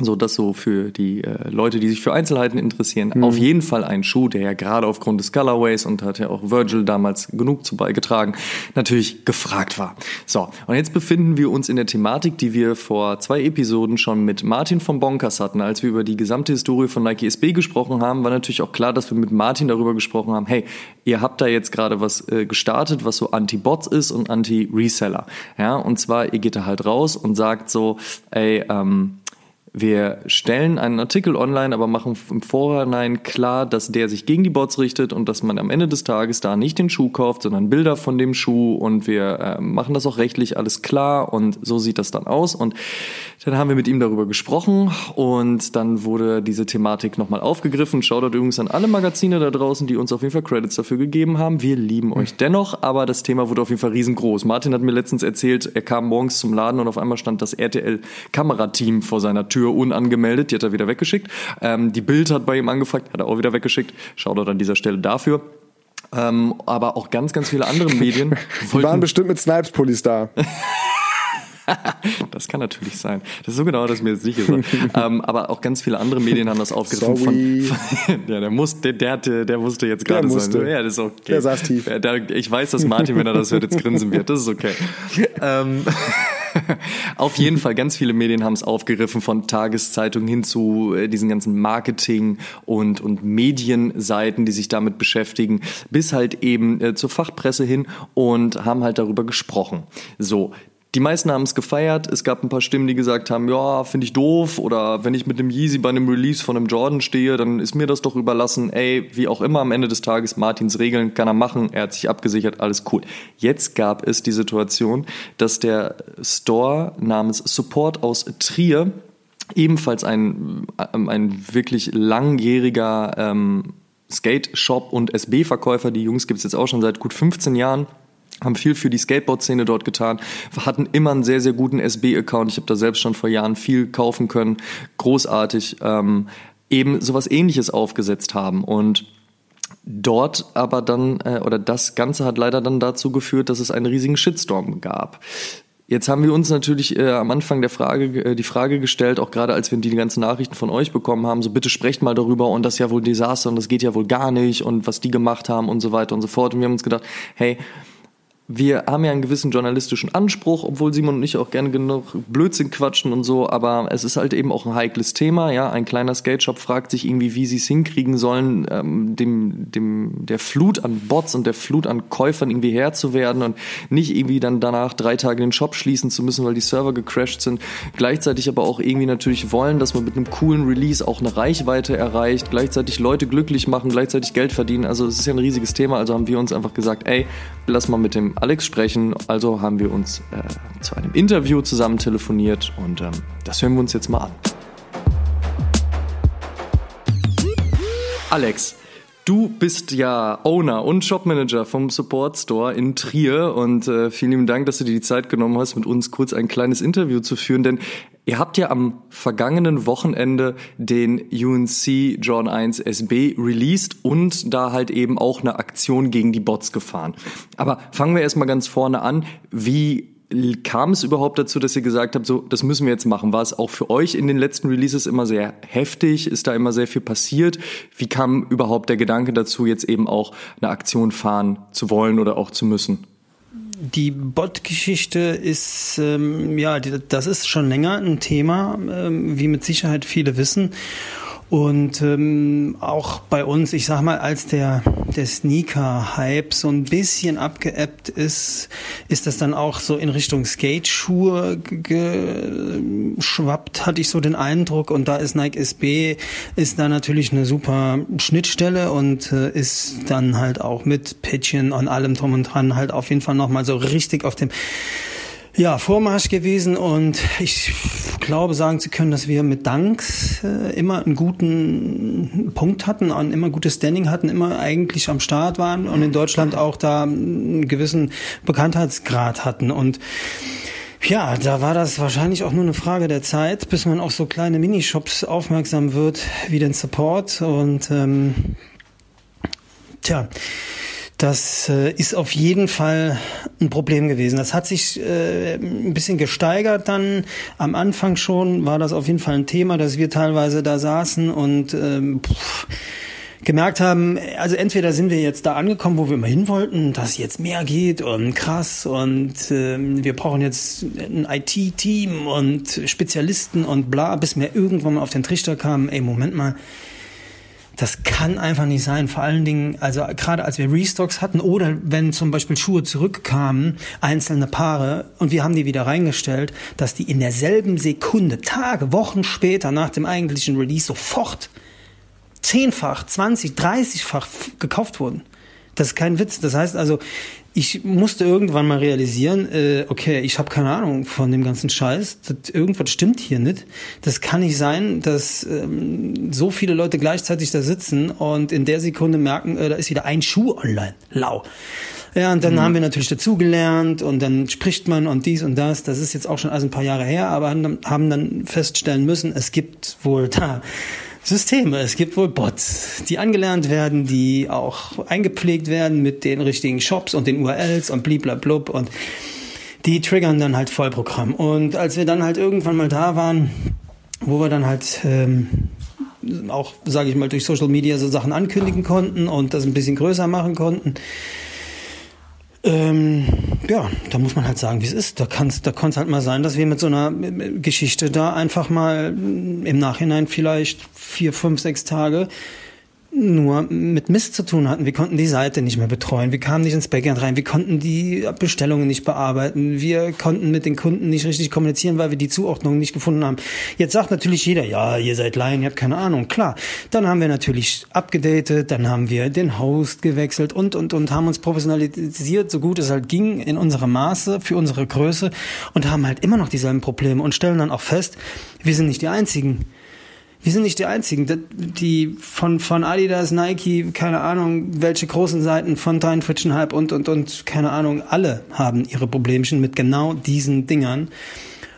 so das so für die äh, Leute, die sich für Einzelheiten interessieren, mhm. auf jeden Fall ein Schuh, der ja gerade aufgrund des Colorways und hat ja auch Virgil damals genug zu beigetragen, natürlich gefragt war. So, und jetzt befinden wir uns in der Thematik, die wir vor zwei Episoden schon mit Martin von Bonkers hatten. Als wir über die gesamte Historie von Nike SB gesprochen haben, war natürlich auch klar, dass wir mit Martin darüber gesprochen haben, hey, ihr habt da jetzt gerade was äh, gestartet, was so Anti-Bots ist und Anti-Reseller. Ja, und zwar, ihr geht da halt raus und sagt so, ey, ähm, wir stellen einen Artikel online, aber machen im Vorhinein klar, dass der sich gegen die Bots richtet und dass man am Ende des Tages da nicht den Schuh kauft, sondern Bilder von dem Schuh und wir äh, machen das auch rechtlich alles klar und so sieht das dann aus. Und dann haben wir mit ihm darüber gesprochen und dann wurde diese Thematik nochmal aufgegriffen. Schaut dort übrigens an alle Magazine da draußen, die uns auf jeden Fall Credits dafür gegeben haben. Wir lieben euch dennoch, aber das Thema wurde auf jeden Fall riesengroß. Martin hat mir letztens erzählt, er kam morgens zum Laden und auf einmal stand das RTL-Kamerateam vor seiner Tür Tür unangemeldet, die hat er wieder weggeschickt. Ähm, die Bild hat bei ihm angefragt, hat er auch wieder weggeschickt. Schaut dort an dieser Stelle dafür. Ähm, aber auch ganz, ganz viele andere Medien. die waren bestimmt mit Snipes-Pullis da. das kann natürlich sein. Das ist so genau, dass mir jetzt sicher ist. ähm, aber auch ganz viele andere Medien haben das aufgegriffen. Sorry. Von, ja, der, muss, der, der, der musste jetzt gerade sein. Ja, das ist okay. Der saß tief. Ich weiß, dass Martin, wenn er das hört, jetzt grinsen wird. Das ist okay. ähm, Auf jeden Fall, ganz viele Medien haben es aufgegriffen, von Tageszeitungen hin zu äh, diesen ganzen Marketing- und, und Medienseiten, die sich damit beschäftigen, bis halt eben äh, zur Fachpresse hin und haben halt darüber gesprochen. So, die meisten haben es gefeiert. Es gab ein paar Stimmen, die gesagt haben, ja, finde ich doof. Oder wenn ich mit einem Yeezy bei einem Release von einem Jordan stehe, dann ist mir das doch überlassen. Ey, wie auch immer, am Ende des Tages, Martins Regeln kann er machen. Er hat sich abgesichert, alles cool. Jetzt gab es die Situation, dass der Store namens Support aus Trier ebenfalls ein, ähm, ein wirklich langjähriger ähm, Skate-Shop und SB-Verkäufer, die Jungs gibt es jetzt auch schon seit gut 15 Jahren, haben viel für die Skateboard-Szene dort getan, hatten immer einen sehr, sehr guten SB-Account. Ich habe da selbst schon vor Jahren viel kaufen können. Großartig. Ähm, eben sowas ähnliches aufgesetzt haben. Und dort aber dann, äh, oder das Ganze hat leider dann dazu geführt, dass es einen riesigen Shitstorm gab. Jetzt haben wir uns natürlich äh, am Anfang der Frage äh, die Frage gestellt, auch gerade als wir die ganzen Nachrichten von euch bekommen haben, so bitte sprecht mal darüber und das ist ja wohl Desaster und das geht ja wohl gar nicht und was die gemacht haben und so weiter und so fort. Und wir haben uns gedacht, hey, wir haben ja einen gewissen journalistischen Anspruch, obwohl Simon und ich auch gerne genug Blödsinn quatschen und so, aber es ist halt eben auch ein heikles Thema, ja. Ein kleiner Skate-Shop fragt sich irgendwie, wie sie es hinkriegen sollen, ähm, dem, dem, der Flut an Bots und der Flut an Käufern irgendwie Herr zu werden und nicht irgendwie dann danach drei Tage den Shop schließen zu müssen, weil die Server gecrashed sind. Gleichzeitig aber auch irgendwie natürlich wollen, dass man mit einem coolen Release auch eine Reichweite erreicht, gleichzeitig Leute glücklich machen, gleichzeitig Geld verdienen. Also es ist ja ein riesiges Thema, also haben wir uns einfach gesagt, ey, lass mal mit dem Alex sprechen. Also haben wir uns äh, zu einem Interview zusammen telefoniert und ähm, das hören wir uns jetzt mal an. Alex, Du bist ja Owner und Shopmanager vom Support Store in Trier und äh, vielen lieben Dank, dass du dir die Zeit genommen hast, mit uns kurz ein kleines Interview zu führen, denn ihr habt ja am vergangenen Wochenende den UNC John 1 SB released und da halt eben auch eine Aktion gegen die Bots gefahren. Aber fangen wir erstmal ganz vorne an. Wie kam es überhaupt dazu, dass ihr gesagt habt, so, das müssen wir jetzt machen? War es auch für euch in den letzten Releases immer sehr heftig? Ist da immer sehr viel passiert? Wie kam überhaupt der Gedanke dazu, jetzt eben auch eine Aktion fahren zu wollen oder auch zu müssen? Die Bot-Geschichte ist, ähm, ja, das ist schon länger ein Thema, ähm, wie mit Sicherheit viele wissen. Und ähm, auch bei uns, ich sag mal, als der, der Sneaker-Hype so ein bisschen abgeebbt ist, ist das dann auch so in Richtung Skate-Schuhe geschwappt, hatte ich so den Eindruck. Und da ist Nike SB, ist da natürlich eine super Schnittstelle und äh, ist dann halt auch mit Pitchen und allem drum und dran halt auf jeden Fall nochmal so richtig auf dem ja, Vormarsch gewesen und ich glaube sagen zu können, dass wir mit Danks äh, immer einen guten Punkt hatten immer gutes Standing hatten, immer eigentlich am Start waren und in Deutschland auch da einen gewissen Bekanntheitsgrad hatten. Und ja, da war das wahrscheinlich auch nur eine Frage der Zeit, bis man auf so kleine Minishops aufmerksam wird, wie den Support. Und ähm, tja, das äh, ist auf jeden Fall ein Problem gewesen. Das hat sich äh, ein bisschen gesteigert dann. Am Anfang schon war das auf jeden Fall ein Thema, dass wir teilweise da saßen und ähm, pff, gemerkt haben, also entweder sind wir jetzt da angekommen, wo wir immer hin wollten, dass jetzt mehr geht und krass und äh, wir brauchen jetzt ein IT-Team und Spezialisten und bla, bis mir irgendwann mal auf den Trichter kam, ey, Moment mal, das kann einfach nicht sein. Vor allen Dingen, also gerade als wir Restocks hatten oder wenn zum Beispiel Schuhe zurückkamen, einzelne Paare, und wir haben die wieder reingestellt, dass die in derselben Sekunde, Tage, Wochen später nach dem eigentlichen Release sofort zehnfach, zwanzig, dreißigfach gekauft wurden. Das ist kein Witz. Das heißt also, ich musste irgendwann mal realisieren, äh, okay, ich habe keine Ahnung von dem ganzen Scheiß. Das, irgendwas stimmt hier nicht. Das kann nicht sein, dass ähm, so viele Leute gleichzeitig da sitzen und in der Sekunde merken, äh, da ist wieder ein Schuh online. Lau. Ja, und dann mhm. haben wir natürlich dazugelernt und dann spricht man und dies und das. Das ist jetzt auch schon also ein paar Jahre her, aber haben dann feststellen müssen, es gibt wohl da Systeme. Es gibt wohl Bots, die angelernt werden, die auch eingepflegt werden mit den richtigen Shops und den URLs und bliblablub und die triggern dann halt Vollprogramm. Und als wir dann halt irgendwann mal da waren, wo wir dann halt ähm, auch, sage ich mal, durch Social Media so Sachen ankündigen konnten und das ein bisschen größer machen konnten, ähm, ja, da muss man halt sagen, wie es ist. Da kann es da kann's halt mal sein, dass wir mit so einer Geschichte da einfach mal im Nachhinein vielleicht vier, fünf, sechs Tage nur mit Mist zu tun hatten. Wir konnten die Seite nicht mehr betreuen. Wir kamen nicht ins Backend rein. Wir konnten die Bestellungen nicht bearbeiten. Wir konnten mit den Kunden nicht richtig kommunizieren, weil wir die Zuordnung nicht gefunden haben. Jetzt sagt natürlich jeder, ja, ihr seid Laien, ihr habt keine Ahnung. Klar. Dann haben wir natürlich abgedatet, dann haben wir den Host gewechselt und, und, und haben uns professionalisiert, so gut es halt ging, in unserem Maße, für unsere Größe und haben halt immer noch dieselben Probleme und stellen dann auch fest, wir sind nicht die Einzigen wir sind nicht die Einzigen. Die von, von Adidas, Nike, keine Ahnung, welche großen Seiten von Dein Hype und, und, und, keine Ahnung, alle haben ihre Problemchen mit genau diesen Dingern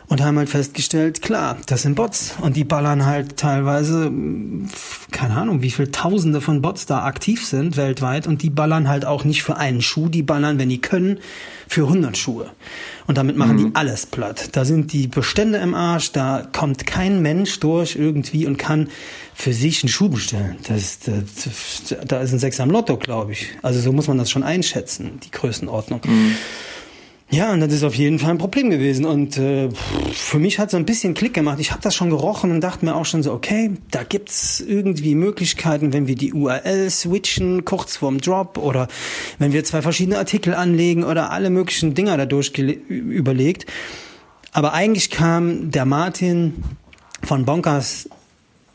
und haben halt festgestellt, klar, das sind Bots und die ballern halt teilweise, keine Ahnung, wie viel Tausende von Bots da aktiv sind weltweit und die ballern halt auch nicht für einen Schuh, die ballern, wenn die können, für 100 Schuhe. Und damit machen mhm. die alles platt. Da sind die Bestände im Arsch, da kommt kein Mensch durch irgendwie und kann für sich einen Schuh bestellen. Das, das, da ist ein Sechs am Lotto, glaube ich. Also so muss man das schon einschätzen, die Größenordnung. Mhm. Ja, und das ist auf jeden Fall ein Problem gewesen. Und äh, für mich hat so ein bisschen Klick gemacht. Ich habe das schon gerochen und dachte mir auch schon so, okay, da gibt's irgendwie Möglichkeiten, wenn wir die URL switchen, kurz vorm Drop oder wenn wir zwei verschiedene Artikel anlegen oder alle möglichen Dinger dadurch überlegt. Aber eigentlich kam der Martin von Bonkers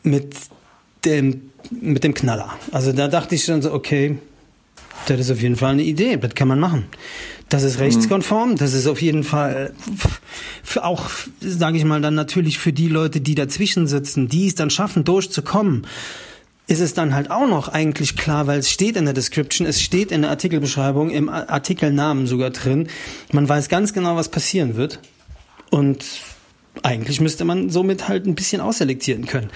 mit dem, mit dem Knaller. Also da dachte ich schon so, okay, das ist auf jeden Fall eine Idee, das kann man machen. Das ist rechtskonform, das ist auf jeden Fall für auch, sage ich mal, dann natürlich für die Leute, die dazwischen sitzen, die es dann schaffen, durchzukommen, ist es dann halt auch noch eigentlich klar, weil es steht in der Description, es steht in der Artikelbeschreibung, im Artikelnamen sogar drin. Man weiß ganz genau, was passieren wird. Und eigentlich müsste man somit halt ein bisschen ausselektieren können.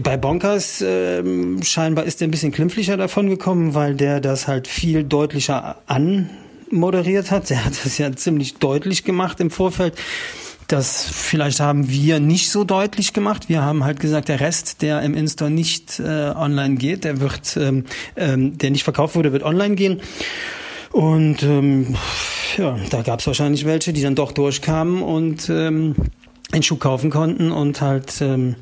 Bei Bonkers äh, scheinbar ist er ein bisschen klimpflicher davon gekommen, weil der das halt viel deutlicher anmoderiert hat. Der hat das ja ziemlich deutlich gemacht im Vorfeld. Das vielleicht haben wir nicht so deutlich gemacht. Wir haben halt gesagt, der Rest, der im Instore nicht äh, online geht, der wird, ähm, ähm, der nicht verkauft wurde, wird online gehen. Und ähm, ja, da gab es wahrscheinlich welche, die dann doch durchkamen und ähm, einen Schuh kaufen konnten und halt ähm,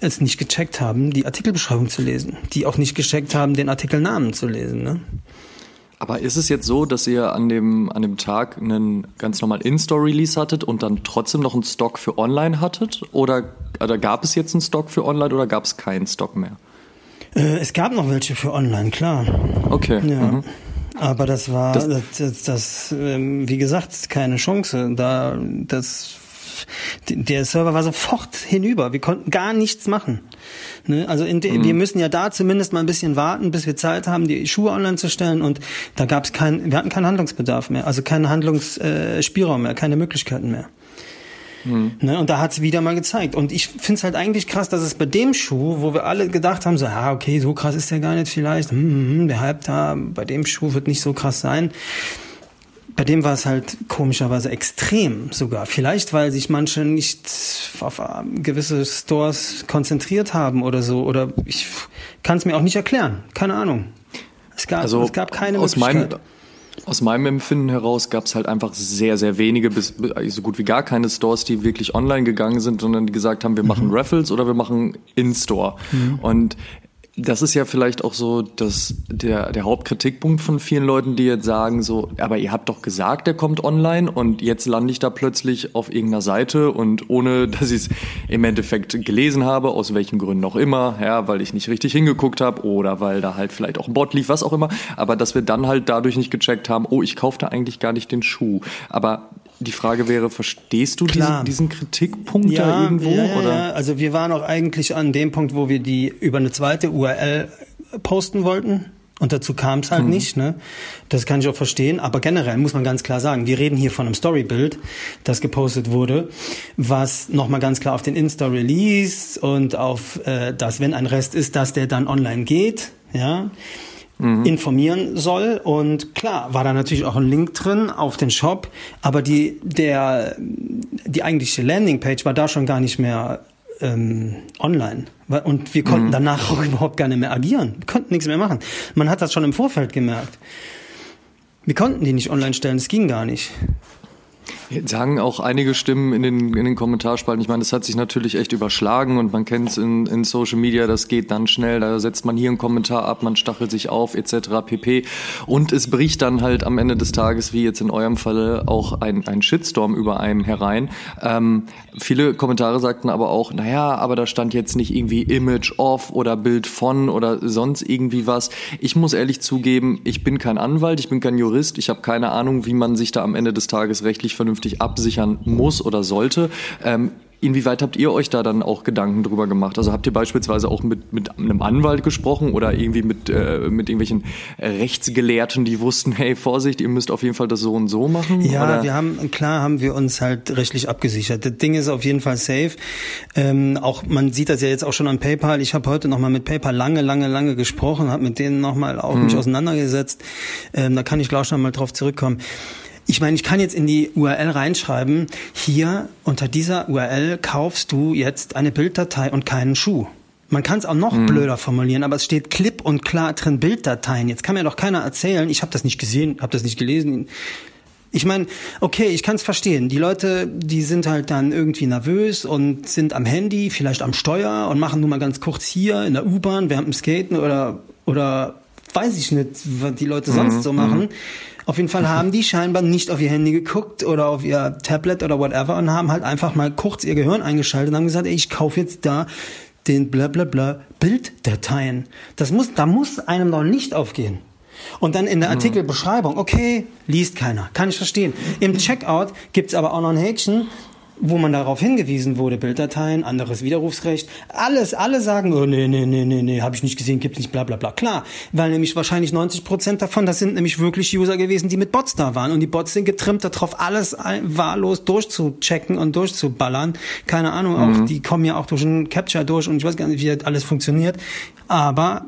es nicht gecheckt haben, die Artikelbeschreibung zu lesen, die auch nicht gecheckt haben, den Artikelnamen zu lesen. Ne? Aber ist es jetzt so, dass ihr an dem, an dem Tag einen ganz normal In-Store-Release hattet und dann trotzdem noch einen Stock für Online hattet? Oder, oder gab es jetzt einen Stock für Online oder gab es keinen Stock mehr? Äh, es gab noch welche für Online, klar. Okay. Ja. Mhm. Aber das war, Das- das, das, das ähm, wie gesagt, keine Chance. Da, das, der Server war sofort hinüber. Wir konnten gar nichts machen. Ne? Also de, wir müssen ja da zumindest mal ein bisschen warten, bis wir Zeit haben, die Schuhe online zu stellen. Und da gab es keinen, wir hatten keinen Handlungsbedarf mehr, also keinen Handlungsspielraum äh, mehr, keine Möglichkeiten mehr. Ne, und da hat es wieder mal gezeigt. Und ich finde es halt eigentlich krass, dass es bei dem Schuh, wo wir alle gedacht haben, so, ja, okay, so krass ist der gar nicht vielleicht, hm, hm, hm, der Hype da, bei dem Schuh wird nicht so krass sein. Bei dem war es halt komischerweise extrem sogar. Vielleicht, weil sich manche nicht auf äh, gewisse Stores konzentriert haben oder so. Oder ich kann es mir auch nicht erklären. Keine Ahnung. Es gab, Also es gab keine aus Möglichkeit. meinem, aus meinem Empfinden heraus gab es halt einfach sehr, sehr wenige, bis, bis- so gut wie gar keine Stores, die wirklich online gegangen sind, sondern die gesagt haben, wir Mhm. machen Raffles oder wir machen In-Store. Und das ist ja vielleicht auch so dass der, der Hauptkritikpunkt von vielen Leuten, die jetzt sagen so, aber ihr habt doch gesagt, der kommt online und jetzt lande ich da plötzlich auf irgendeiner Seite und ohne, dass ich es im Endeffekt gelesen habe, aus welchen Gründen auch immer, ja, weil ich nicht richtig hingeguckt habe oder weil da halt vielleicht auch ein Bot lief, was auch immer, aber dass wir dann halt dadurch nicht gecheckt haben, oh, ich kaufte eigentlich gar nicht den Schuh. Aber die Frage wäre, verstehst du diesen, diesen Kritikpunkt da irgendwo? Ja, ja, oder? ja. Also wir waren auch eigentlich an dem Punkt, wo wir die über eine zweite URL posten wollten. Und dazu kam es halt Mhm. nicht, ne? Das kann ich auch verstehen. Aber generell muss man ganz klar sagen, wir reden hier von einem Storybild, das gepostet wurde, was nochmal ganz klar auf den Insta-Release und auf äh, das, wenn ein Rest ist, dass der dann online geht, ja informieren soll. Und klar, war da natürlich auch ein Link drin auf den Shop, aber die, der, die eigentliche Landingpage war da schon gar nicht mehr ähm, online. Und wir konnten danach auch überhaupt gar nicht mehr agieren. Wir konnten nichts mehr machen. Man hat das schon im Vorfeld gemerkt. Wir konnten die nicht online stellen, das ging gar nicht. Jetzt sagen auch einige Stimmen in den, in den Kommentarspalten. Ich meine, das hat sich natürlich echt überschlagen und man kennt es in, in Social Media, das geht dann schnell. Da setzt man hier einen Kommentar ab, man stachelt sich auf, etc. pp. Und es bricht dann halt am Ende des Tages, wie jetzt in eurem Falle, auch ein, ein Shitstorm über einem herein. Ähm, viele Kommentare sagten aber auch, naja, aber da stand jetzt nicht irgendwie Image off oder Bild von oder sonst irgendwie was. Ich muss ehrlich zugeben, ich bin kein Anwalt, ich bin kein Jurist, ich habe keine Ahnung, wie man sich da am Ende des Tages rechtlich vernünftig absichern muss oder sollte. Ähm, Inwieweit habt ihr euch da dann auch Gedanken drüber gemacht? Also habt ihr beispielsweise auch mit, mit einem Anwalt gesprochen oder irgendwie mit, äh, mit irgendwelchen Rechtsgelehrten, die wussten, hey, Vorsicht, ihr müsst auf jeden Fall das so und so machen? Ja, oder? wir haben, klar haben wir uns halt rechtlich abgesichert. Das Ding ist auf jeden Fall safe. Ähm, auch man sieht das ja jetzt auch schon an PayPal. Ich habe heute nochmal mit PayPal lange, lange, lange gesprochen, habe mit denen nochmal auch mich auseinandergesetzt. Ähm, da kann ich gleich noch mal drauf zurückkommen. Ich meine, ich kann jetzt in die URL reinschreiben, hier unter dieser URL kaufst du jetzt eine Bilddatei und keinen Schuh. Man kann es auch noch blöder formulieren, aber es steht klipp und klar drin Bilddateien. Jetzt kann mir doch keiner erzählen, ich habe das nicht gesehen, habe das nicht gelesen. Ich meine, okay, ich kann es verstehen. Die Leute, die sind halt dann irgendwie nervös und sind am Handy, vielleicht am Steuer und machen nur mal ganz kurz hier in der U-Bahn während dem Skaten oder oder weiß ich nicht, was die Leute sonst so machen. Auf jeden Fall haben die scheinbar nicht auf ihr Handy geguckt oder auf ihr Tablet oder whatever und haben halt einfach mal kurz ihr Gehirn eingeschaltet und haben gesagt, ey, ich kaufe jetzt da den bla bla bla Bilddateien. Das muss, da muss einem doch nicht aufgehen. Und dann in der Artikelbeschreibung, okay, liest keiner, kann ich verstehen. Im Checkout gibt's aber auch noch ein Häkchen, wo man darauf hingewiesen wurde, Bilddateien, anderes Widerrufsrecht, alles, alle sagen, oh, nee, nee, nee, nee, nee, habe ich nicht gesehen, gibt's nicht, bla, bla, bla. Klar, weil nämlich wahrscheinlich 90 Prozent davon, das sind nämlich wirklich User gewesen, die mit Bots da waren und die Bots sind getrimmt darauf, alles wahllos durchzuchecken und durchzuballern. Keine Ahnung, auch, die kommen ja auch durch einen Capture durch und ich weiß gar nicht, wie das alles funktioniert, aber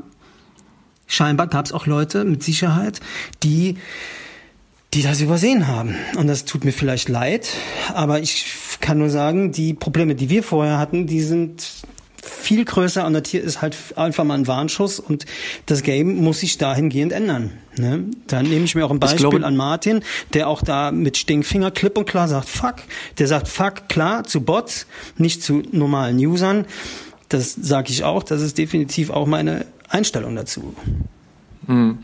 scheinbar gab's auch Leute mit Sicherheit, die die das übersehen haben. Und das tut mir vielleicht leid, aber ich kann nur sagen, die Probleme, die wir vorher hatten, die sind viel größer und das hier ist halt einfach mal ein Warnschuss und das Game muss sich dahingehend ändern. Ne? Dann nehme ich mir auch ein Beispiel glaube, an Martin, der auch da mit Stinkfinger klipp und klar sagt, fuck. Der sagt, fuck, klar, zu Bots, nicht zu normalen Usern. Das sage ich auch, das ist definitiv auch meine Einstellung dazu. Hm.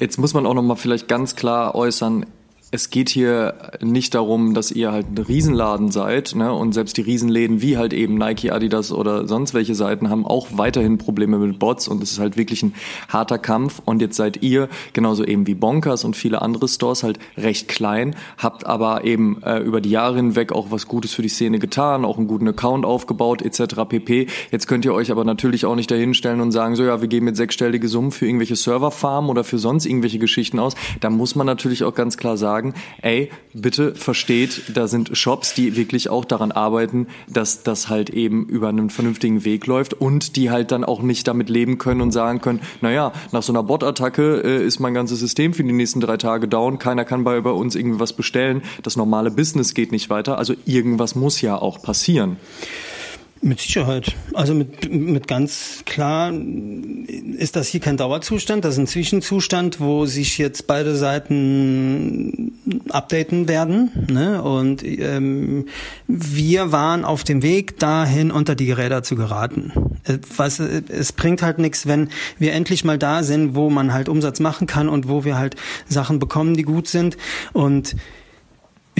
Jetzt muss man auch noch mal vielleicht ganz klar äußern, es geht hier nicht darum, dass ihr halt ein Riesenladen seid, ne? Und selbst die Riesenläden wie halt eben Nike, Adidas oder sonst welche Seiten haben auch weiterhin Probleme mit Bots und es ist halt wirklich ein harter Kampf. Und jetzt seid ihr genauso eben wie Bonkers und viele andere Stores halt recht klein, habt aber eben äh, über die Jahre hinweg auch was Gutes für die Szene getan, auch einen guten Account aufgebaut etc. pp. Jetzt könnt ihr euch aber natürlich auch nicht dahinstellen und sagen, so ja, wir geben jetzt sechsstellige Summen für irgendwelche Serverfarmen oder für sonst irgendwelche Geschichten aus. Da muss man natürlich auch ganz klar sagen, sagen, ey, bitte versteht, da sind Shops, die wirklich auch daran arbeiten, dass das halt eben über einen vernünftigen Weg läuft und die halt dann auch nicht damit leben können und sagen können, naja, nach so einer Bot-Attacke äh, ist mein ganzes System für die nächsten drei Tage down, keiner kann bei, bei uns irgendwie was bestellen, das normale Business geht nicht weiter, also irgendwas muss ja auch passieren. Mit Sicherheit. Also mit, mit ganz klar ist das hier kein Dauerzustand, das ist ein Zwischenzustand, wo sich jetzt beide Seiten updaten werden. Ne? Und ähm, wir waren auf dem Weg dahin, unter die Geräte zu geraten. Äh, was, es bringt halt nichts, wenn wir endlich mal da sind, wo man halt Umsatz machen kann und wo wir halt Sachen bekommen, die gut sind. Und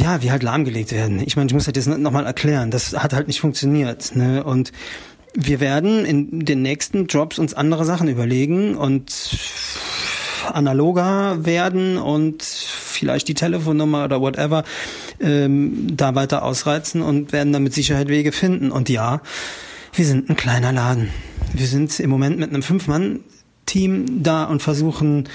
ja, wie halt lahmgelegt werden. Ich meine, ich muss halt das nochmal erklären. Das hat halt nicht funktioniert. Ne? Und wir werden in den nächsten Jobs uns andere Sachen überlegen und analoger werden und vielleicht die Telefonnummer oder whatever ähm, da weiter ausreizen und werden dann mit Sicherheit Wege finden. Und ja, wir sind ein kleiner Laden. Wir sind im Moment mit einem Fünf-Mann-Team da und versuchen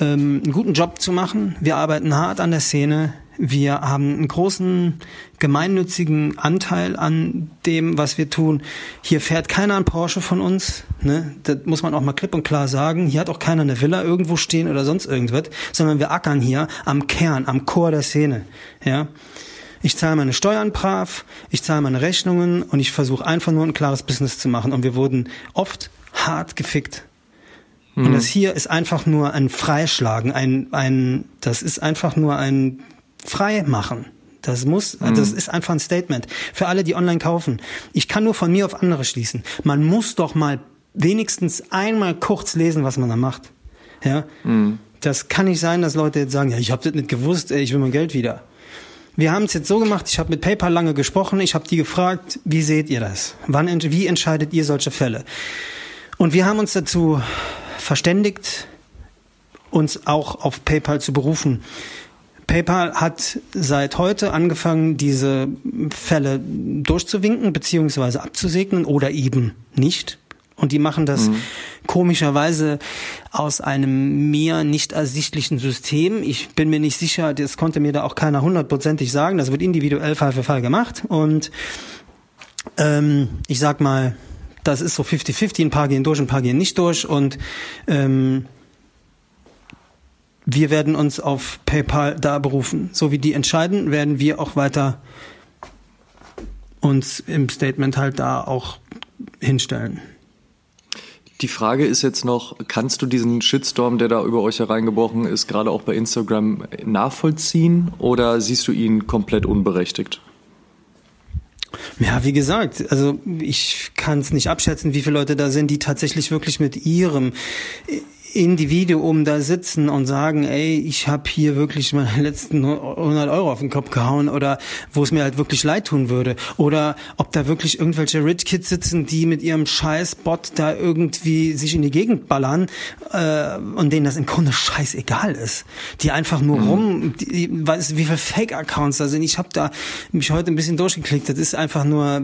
ähm, einen guten Job zu machen. Wir arbeiten hart an der Szene. Wir haben einen großen gemeinnützigen Anteil an dem, was wir tun. Hier fährt keiner ein Porsche von uns. Ne? Das muss man auch mal klipp und klar sagen. Hier hat auch keiner eine Villa irgendwo stehen oder sonst irgendwas, sondern wir ackern hier am Kern, am Chor der Szene. Ja. Ich zahle meine Steuern brav, ich zahle meine Rechnungen und ich versuche einfach nur ein klares Business zu machen. Und wir wurden oft hart gefickt. Mhm. Und das hier ist einfach nur ein Freischlagen, ein, ein, das ist einfach nur ein frei machen. Das muss, mhm. das ist einfach ein Statement für alle, die online kaufen. Ich kann nur von mir auf andere schließen. Man muss doch mal wenigstens einmal kurz lesen, was man da macht. Ja, mhm. das kann nicht sein, dass Leute jetzt sagen, ja, ich habe das nicht gewusst, ey, ich will mein Geld wieder. Wir haben es jetzt so gemacht, ich habe mit PayPal lange gesprochen, ich habe die gefragt, wie seht ihr das? Wann, wie entscheidet ihr solche Fälle? Und wir haben uns dazu verständigt, uns auch auf PayPal zu berufen. PayPal hat seit heute angefangen, diese Fälle durchzuwinken bzw. abzusegnen oder eben nicht. Und die machen das mhm. komischerweise aus einem mir nicht ersichtlichen System. Ich bin mir nicht sicher, das konnte mir da auch keiner hundertprozentig sagen. Das wird individuell Fall für Fall gemacht. Und ähm, ich sag mal, das ist so 50-50, ein paar gehen durch, ein paar gehen nicht durch. Und ähm, wir werden uns auf PayPal da berufen. So wie die entscheiden, werden wir auch weiter uns im Statement halt da auch hinstellen. Die Frage ist jetzt noch, kannst du diesen Shitstorm, der da über euch hereingebrochen ist, gerade auch bei Instagram nachvollziehen oder siehst du ihn komplett unberechtigt? Ja, wie gesagt, also ich kann es nicht abschätzen, wie viele Leute da sind, die tatsächlich wirklich mit ihrem Individuum da sitzen und sagen, ey, ich habe hier wirklich meine letzten 100 Euro auf den Kopf gehauen oder wo es mir halt wirklich leid tun würde oder ob da wirklich irgendwelche Rich Kids sitzen, die mit ihrem Scheiß-Bot da irgendwie sich in die Gegend ballern äh, und denen das im Grunde scheißegal ist. Die einfach nur mhm. rum, die, weißt, wie viele Fake-Accounts da sind. Ich habe da mich heute ein bisschen durchgeklickt. Das ist einfach nur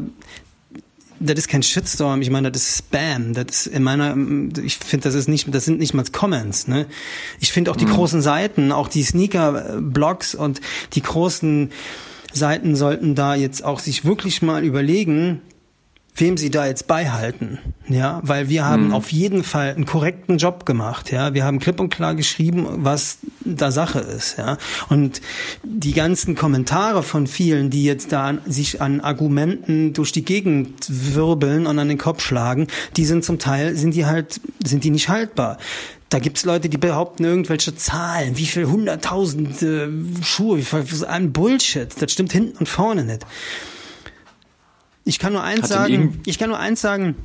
das ist kein Shitstorm, ich meine, das ist Spam. Das ist in meiner, ich finde, das ist nicht, das sind nicht mal Comments. Ne? Ich finde auch die mhm. großen Seiten, auch die Sneaker-Blogs und die großen Seiten sollten da jetzt auch sich wirklich mal überlegen, wem sie da jetzt beihalten, ja, weil wir haben mhm. auf jeden Fall einen korrekten Job gemacht, ja, wir haben klipp und klar geschrieben, was da Sache ist, ja, und die ganzen Kommentare von vielen, die jetzt da sich an Argumenten durch die Gegend wirbeln und an den Kopf schlagen, die sind zum Teil, sind die halt, sind die nicht haltbar. Da gibt's Leute, die behaupten irgendwelche Zahlen, wie viel hunderttausend äh, Schuhe, wie viel, ein Bullshit. Das stimmt hinten und vorne nicht. Ich kann nur eins Hat sagen, ich kann nur eins sagen,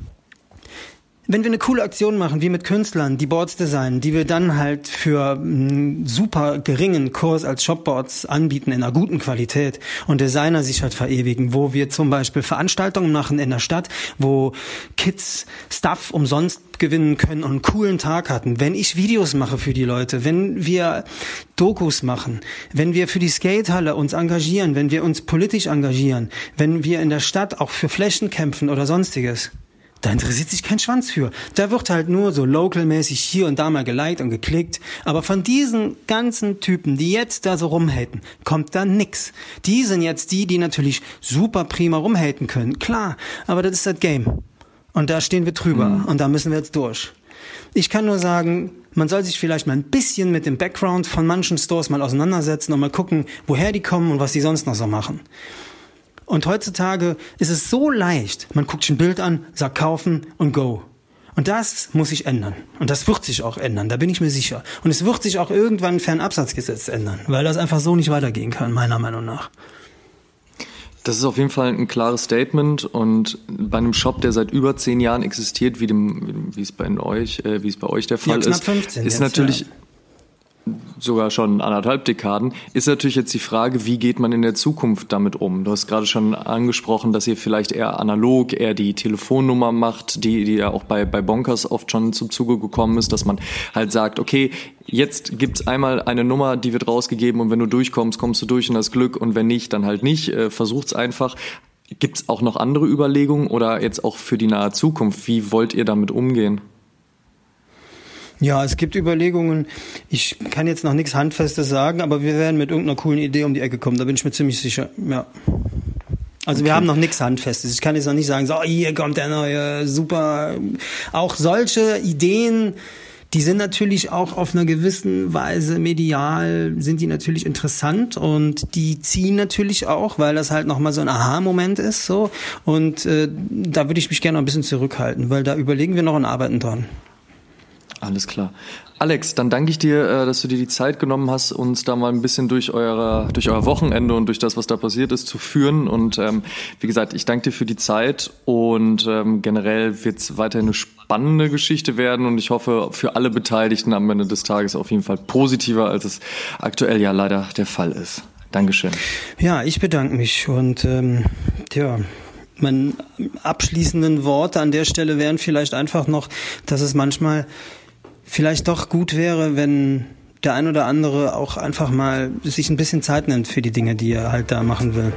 wenn wir eine coole Aktion machen, wie mit Künstlern, die Boards designen, die wir dann halt für einen super geringen Kurs als Shopboards anbieten in einer guten Qualität und Designer sich halt verewigen, wo wir zum Beispiel Veranstaltungen machen in der Stadt, wo Kids Stuff umsonst gewinnen können und einen coolen Tag hatten. Wenn ich Videos mache für die Leute, wenn wir Dokus machen, wenn wir für die Skatehalle uns engagieren, wenn wir uns politisch engagieren, wenn wir in der Stadt auch für Flächen kämpfen oder sonstiges, da interessiert sich kein Schwanz für. Da wird halt nur so localmäßig hier und da mal geliked und geklickt. Aber von diesen ganzen Typen, die jetzt da so rumhaten, kommt da nix. Die sind jetzt die, die natürlich super prima rumhaten können. Klar, aber das ist das Game. Und da stehen wir drüber. Mhm. Und da müssen wir jetzt durch. Ich kann nur sagen, man soll sich vielleicht mal ein bisschen mit dem Background von manchen Stores mal auseinandersetzen und mal gucken, woher die kommen und was die sonst noch so machen. Und heutzutage ist es so leicht. Man guckt sich ein Bild an, sagt kaufen und go. Und das muss sich ändern. Und das wird sich auch ändern, da bin ich mir sicher. Und es wird sich auch irgendwann ein Fernabsatzgesetz ändern, weil das einfach so nicht weitergehen kann, meiner Meinung nach. Das ist auf jeden Fall ein klares Statement und bei einem Shop, der seit über zehn Jahren existiert, wie, dem, wie es bei euch, äh, wie es bei euch der Fall ja, ist, ist jetzt, natürlich ja sogar schon anderthalb Dekaden, ist natürlich jetzt die Frage, wie geht man in der Zukunft damit um? Du hast gerade schon angesprochen, dass ihr vielleicht eher analog, eher die Telefonnummer macht, die, die ja auch bei, bei Bonkers oft schon zum Zuge gekommen ist, dass man halt sagt, okay, jetzt gibt's einmal eine Nummer, die wird rausgegeben und wenn du durchkommst, kommst du durch und hast Glück und wenn nicht, dann halt nicht. Äh, versucht's einfach. Gibt's auch noch andere Überlegungen oder jetzt auch für die nahe Zukunft? Wie wollt ihr damit umgehen? Ja, es gibt Überlegungen. Ich kann jetzt noch nichts Handfestes sagen, aber wir werden mit irgendeiner coolen Idee um die Ecke kommen. Da bin ich mir ziemlich sicher. Ja. Also okay. wir haben noch nichts Handfestes. Ich kann jetzt noch nicht sagen, so hier kommt der neue super. Auch solche Ideen, die sind natürlich auch auf einer gewissen Weise medial, sind die natürlich interessant und die ziehen natürlich auch, weil das halt nochmal so ein Aha-Moment ist. so Und äh, da würde ich mich gerne noch ein bisschen zurückhalten, weil da überlegen wir noch und arbeiten dran. Alles klar. Alex, dann danke ich dir, äh, dass du dir die Zeit genommen hast, uns da mal ein bisschen durch, eure, durch euer Wochenende und durch das, was da passiert ist, zu führen. Und ähm, wie gesagt, ich danke dir für die Zeit und ähm, generell wird es weiterhin eine spannende Geschichte werden und ich hoffe für alle Beteiligten am Ende des Tages auf jeden Fall positiver, als es aktuell ja leider der Fall ist. Dankeschön. Ja, ich bedanke mich und ähm, ja, meine abschließenden Worte an der Stelle wären vielleicht einfach noch, dass es manchmal vielleicht doch gut wäre, wenn der ein oder andere auch einfach mal sich ein bisschen Zeit nimmt für die Dinge, die er halt da machen will.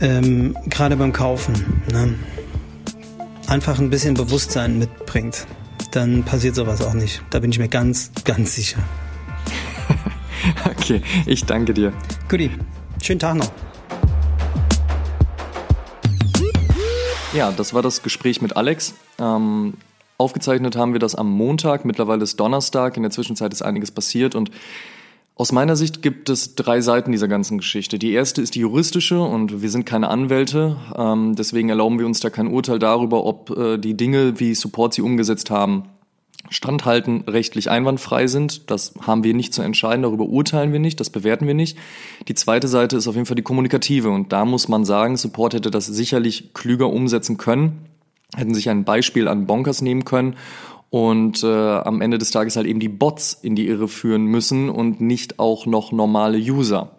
Ähm, Gerade beim Kaufen. Ne? Einfach ein bisschen Bewusstsein mitbringt. Dann passiert sowas auch nicht. Da bin ich mir ganz, ganz sicher. okay, ich danke dir. Guti, schönen Tag noch. Ja, das war das Gespräch mit Alex. Ähm, Aufgezeichnet haben wir das am Montag, mittlerweile ist Donnerstag, in der Zwischenzeit ist einiges passiert. Und aus meiner Sicht gibt es drei Seiten dieser ganzen Geschichte. Die erste ist die juristische. Und wir sind keine Anwälte, ähm, deswegen erlauben wir uns da kein Urteil darüber, ob äh, die Dinge, wie Support sie umgesetzt haben, standhalten, rechtlich einwandfrei sind. Das haben wir nicht zu entscheiden, darüber urteilen wir nicht, das bewerten wir nicht. Die zweite Seite ist auf jeden Fall die kommunikative. Und da muss man sagen, Support hätte das sicherlich klüger umsetzen können hätten sich ein Beispiel an Bonkers nehmen können und äh, am Ende des Tages halt eben die Bots in die Irre führen müssen und nicht auch noch normale User.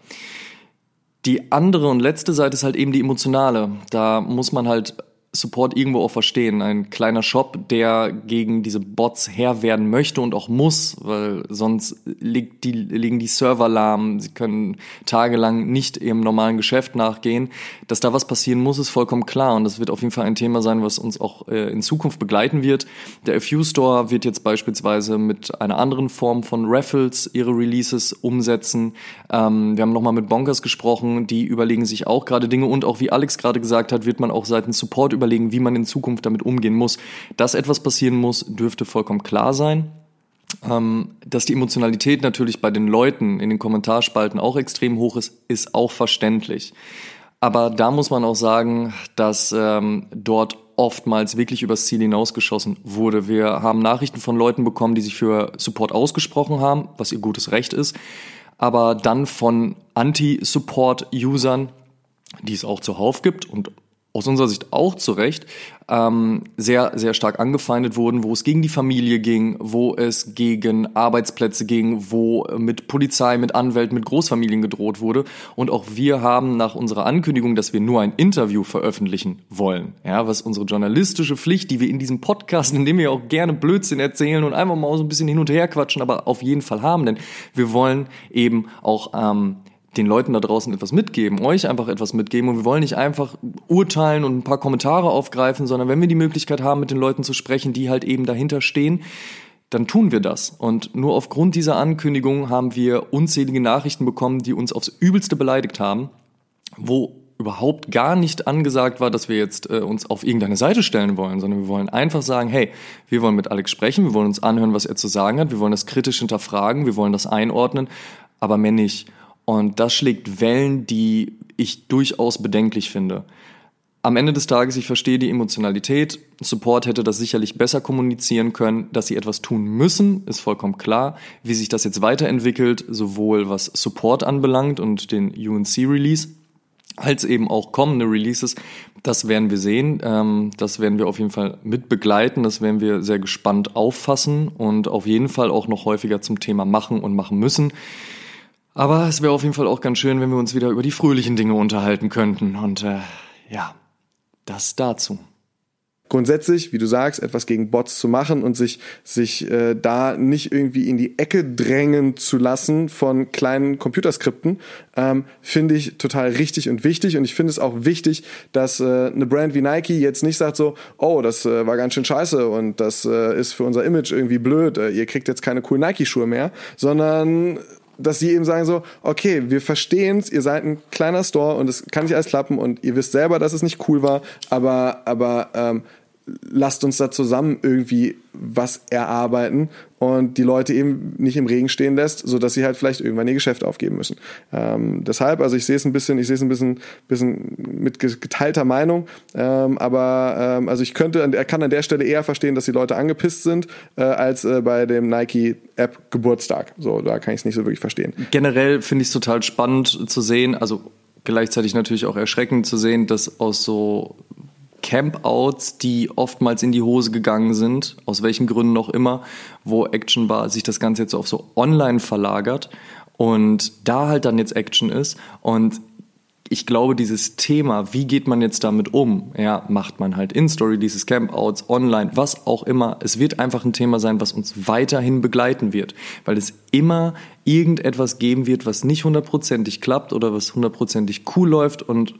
Die andere und letzte Seite ist halt eben die emotionale. Da muss man halt Support irgendwo auch verstehen. Ein kleiner Shop, der gegen diese Bots Herr werden möchte und auch muss, weil sonst liegt die, liegen die Server lahm, sie können tagelang nicht ihrem normalen Geschäft nachgehen. Dass da was passieren muss, ist vollkommen klar und das wird auf jeden Fall ein Thema sein, was uns auch äh, in Zukunft begleiten wird. Der FU Store wird jetzt beispielsweise mit einer anderen Form von Raffles ihre Releases umsetzen. Ähm, wir haben nochmal mit Bonkers gesprochen, die überlegen sich auch gerade Dinge und auch wie Alex gerade gesagt hat, wird man auch seitens Support überlegen, wie man in Zukunft damit umgehen muss. Dass etwas passieren muss, dürfte vollkommen klar sein. Ähm, dass die Emotionalität natürlich bei den Leuten in den Kommentarspalten auch extrem hoch ist, ist auch verständlich. Aber da muss man auch sagen, dass ähm, dort oftmals wirklich übers Ziel hinausgeschossen wurde. Wir haben Nachrichten von Leuten bekommen, die sich für Support ausgesprochen haben, was ihr gutes Recht ist, aber dann von Anti-Support-Usern, die es auch zuhauf gibt und aus unserer Sicht auch zu Recht, ähm, sehr, sehr stark angefeindet wurden, wo es gegen die Familie ging, wo es gegen Arbeitsplätze ging, wo mit Polizei, mit Anwälten, mit Großfamilien gedroht wurde. Und auch wir haben nach unserer Ankündigung, dass wir nur ein Interview veröffentlichen wollen, ja, was unsere journalistische Pflicht, die wir in diesem Podcast, in dem wir auch gerne Blödsinn erzählen und einfach mal so ein bisschen hin und her quatschen, aber auf jeden Fall haben, denn wir wollen eben auch ähm, den Leuten da draußen etwas mitgeben, euch einfach etwas mitgeben und wir wollen nicht einfach urteilen und ein paar Kommentare aufgreifen, sondern wenn wir die Möglichkeit haben, mit den Leuten zu sprechen, die halt eben dahinter stehen, dann tun wir das. Und nur aufgrund dieser Ankündigung haben wir unzählige Nachrichten bekommen, die uns aufs Übelste beleidigt haben, wo überhaupt gar nicht angesagt war, dass wir jetzt äh, uns auf irgendeine Seite stellen wollen, sondern wir wollen einfach sagen, hey, wir wollen mit Alex sprechen, wir wollen uns anhören, was er zu sagen hat, wir wollen das kritisch hinterfragen, wir wollen das einordnen, aber mehr nicht. Und das schlägt Wellen, die ich durchaus bedenklich finde. Am Ende des Tages, ich verstehe die Emotionalität. Support hätte das sicherlich besser kommunizieren können. Dass sie etwas tun müssen, ist vollkommen klar. Wie sich das jetzt weiterentwickelt, sowohl was Support anbelangt und den UNC-Release, als eben auch kommende Releases, das werden wir sehen. Ähm, das werden wir auf jeden Fall mit begleiten. Das werden wir sehr gespannt auffassen und auf jeden Fall auch noch häufiger zum Thema machen und machen müssen. Aber es wäre auf jeden Fall auch ganz schön, wenn wir uns wieder über die fröhlichen Dinge unterhalten könnten. Und äh, ja, das dazu. Grundsätzlich, wie du sagst, etwas gegen Bots zu machen und sich, sich äh, da nicht irgendwie in die Ecke drängen zu lassen von kleinen Computerskripten, ähm, finde ich total richtig und wichtig. Und ich finde es auch wichtig, dass äh, eine Brand wie Nike jetzt nicht sagt so, oh, das äh, war ganz schön scheiße und das äh, ist für unser Image irgendwie blöd, äh, ihr kriegt jetzt keine coolen Nike-Schuhe mehr, sondern dass sie eben sagen so, okay, wir verstehen es, ihr seid ein kleiner Store und es kann nicht alles klappen und ihr wisst selber, dass es nicht cool war, aber, aber ähm, lasst uns da zusammen irgendwie was erarbeiten und die Leute eben nicht im Regen stehen lässt, so dass sie halt vielleicht irgendwann ihr Geschäft aufgeben müssen. Ähm, deshalb, also ich sehe es ein bisschen, ich sehe es ein bisschen, bisschen mit geteilter Meinung, ähm, aber ähm, also ich könnte, er kann an der Stelle eher verstehen, dass die Leute angepisst sind, äh, als äh, bei dem Nike App Geburtstag. So, da kann ich es nicht so wirklich verstehen. Generell finde ich es total spannend zu sehen, also gleichzeitig natürlich auch erschreckend zu sehen, dass aus so Campouts, die oftmals in die Hose gegangen sind, aus welchen Gründen auch immer, wo Action war, sich das Ganze jetzt auf so online verlagert und da halt dann jetzt Action ist und ich glaube, dieses Thema, wie geht man jetzt damit um? Ja, macht man halt In-Story, dieses Campouts, online, was auch immer. Es wird einfach ein Thema sein, was uns weiterhin begleiten wird, weil es immer irgendetwas geben wird, was nicht hundertprozentig klappt oder was hundertprozentig cool läuft und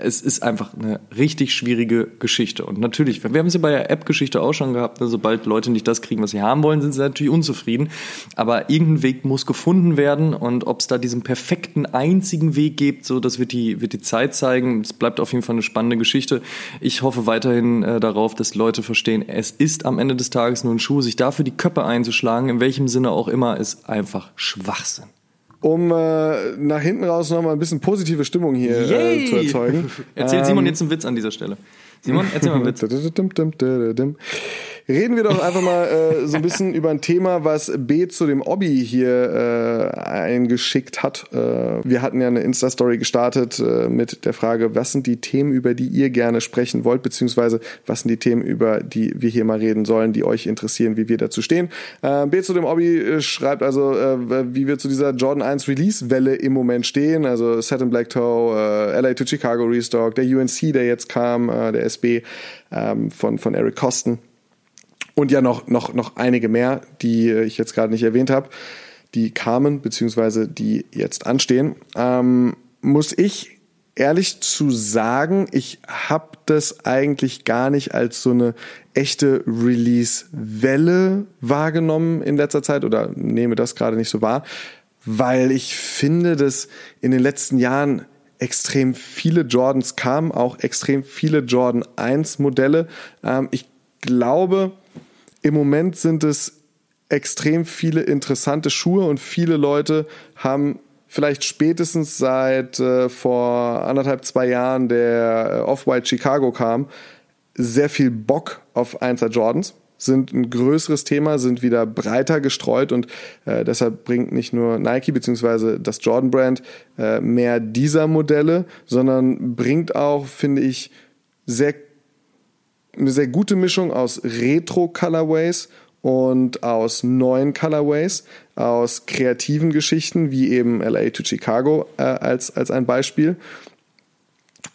es ist einfach eine richtig schwierige Geschichte. Und natürlich, wir haben es ja bei der App-Geschichte auch schon gehabt, ne, sobald Leute nicht das kriegen, was sie haben wollen, sind sie natürlich unzufrieden. Aber irgendein Weg muss gefunden werden und ob es da diesen perfekten einzigen Weg gibt, so das wird die, wird die Zeit zeigen. Es bleibt auf jeden Fall eine spannende Geschichte. Ich hoffe weiterhin äh, darauf, dass Leute verstehen, es ist am Ende des Tages nur ein Schuh, sich dafür die Köpfe einzuschlagen, in welchem Sinne auch immer, ist einfach Schwachsinn um äh, nach hinten raus nochmal ein bisschen positive Stimmung hier äh, zu erzeugen. Erzählt Simon ähm, jetzt einen Witz an dieser Stelle. Simon, erzähl mal einen Witz. Reden wir doch einfach mal äh, so ein bisschen über ein Thema, was B zu dem Obby hier äh, eingeschickt hat. Äh, wir hatten ja eine Insta-Story gestartet äh, mit der Frage, was sind die Themen, über die ihr gerne sprechen wollt, beziehungsweise was sind die Themen, über die wir hier mal reden sollen, die euch interessieren, wie wir dazu stehen. Äh, B zu dem Obby äh, schreibt also, äh, wie wir zu dieser Jordan 1 Release-Welle im Moment stehen. Also Set in Black Toe, äh, LA to Chicago Restock, der UNC, der jetzt kam, äh, der SB ähm, von, von Eric Kosten und ja noch, noch, noch einige mehr, die ich jetzt gerade nicht erwähnt habe, die kamen, beziehungsweise die jetzt anstehen, ähm, muss ich ehrlich zu sagen, ich habe das eigentlich gar nicht als so eine echte Release-Welle wahrgenommen in letzter Zeit oder nehme das gerade nicht so wahr, weil ich finde, dass in den letzten Jahren extrem viele Jordans kamen, auch extrem viele Jordan 1 Modelle. Ähm, ich glaube, im Moment sind es extrem viele interessante Schuhe und viele Leute haben vielleicht spätestens seit äh, vor anderthalb, zwei Jahren der äh, Off-White Chicago kam, sehr viel Bock auf 1er Jordans sind ein größeres Thema, sind wieder breiter gestreut und äh, deshalb bringt nicht nur Nike bzw. das Jordan Brand äh, mehr dieser Modelle, sondern bringt auch, finde ich, sehr, eine sehr gute Mischung aus Retro-Colorways und aus neuen Colorways, aus kreativen Geschichten, wie eben LA to Chicago äh, als, als ein Beispiel.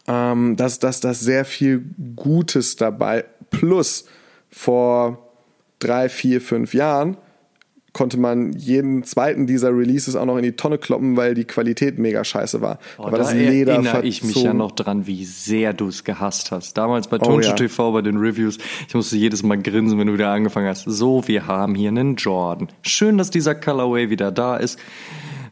Ähm, dass, dass das sehr viel Gutes dabei plus vor drei, vier, fünf Jahren konnte man jeden zweiten dieser Releases auch noch in die Tonne kloppen, weil die Qualität mega scheiße war. Oh, da war das Leder erinnere ich mich ja noch dran, wie sehr du es gehasst hast. Damals bei Tonschuh oh, ja. TV bei den Reviews, ich musste jedes Mal grinsen, wenn du wieder angefangen hast. So, wir haben hier einen Jordan. Schön, dass dieser Colorway wieder da ist.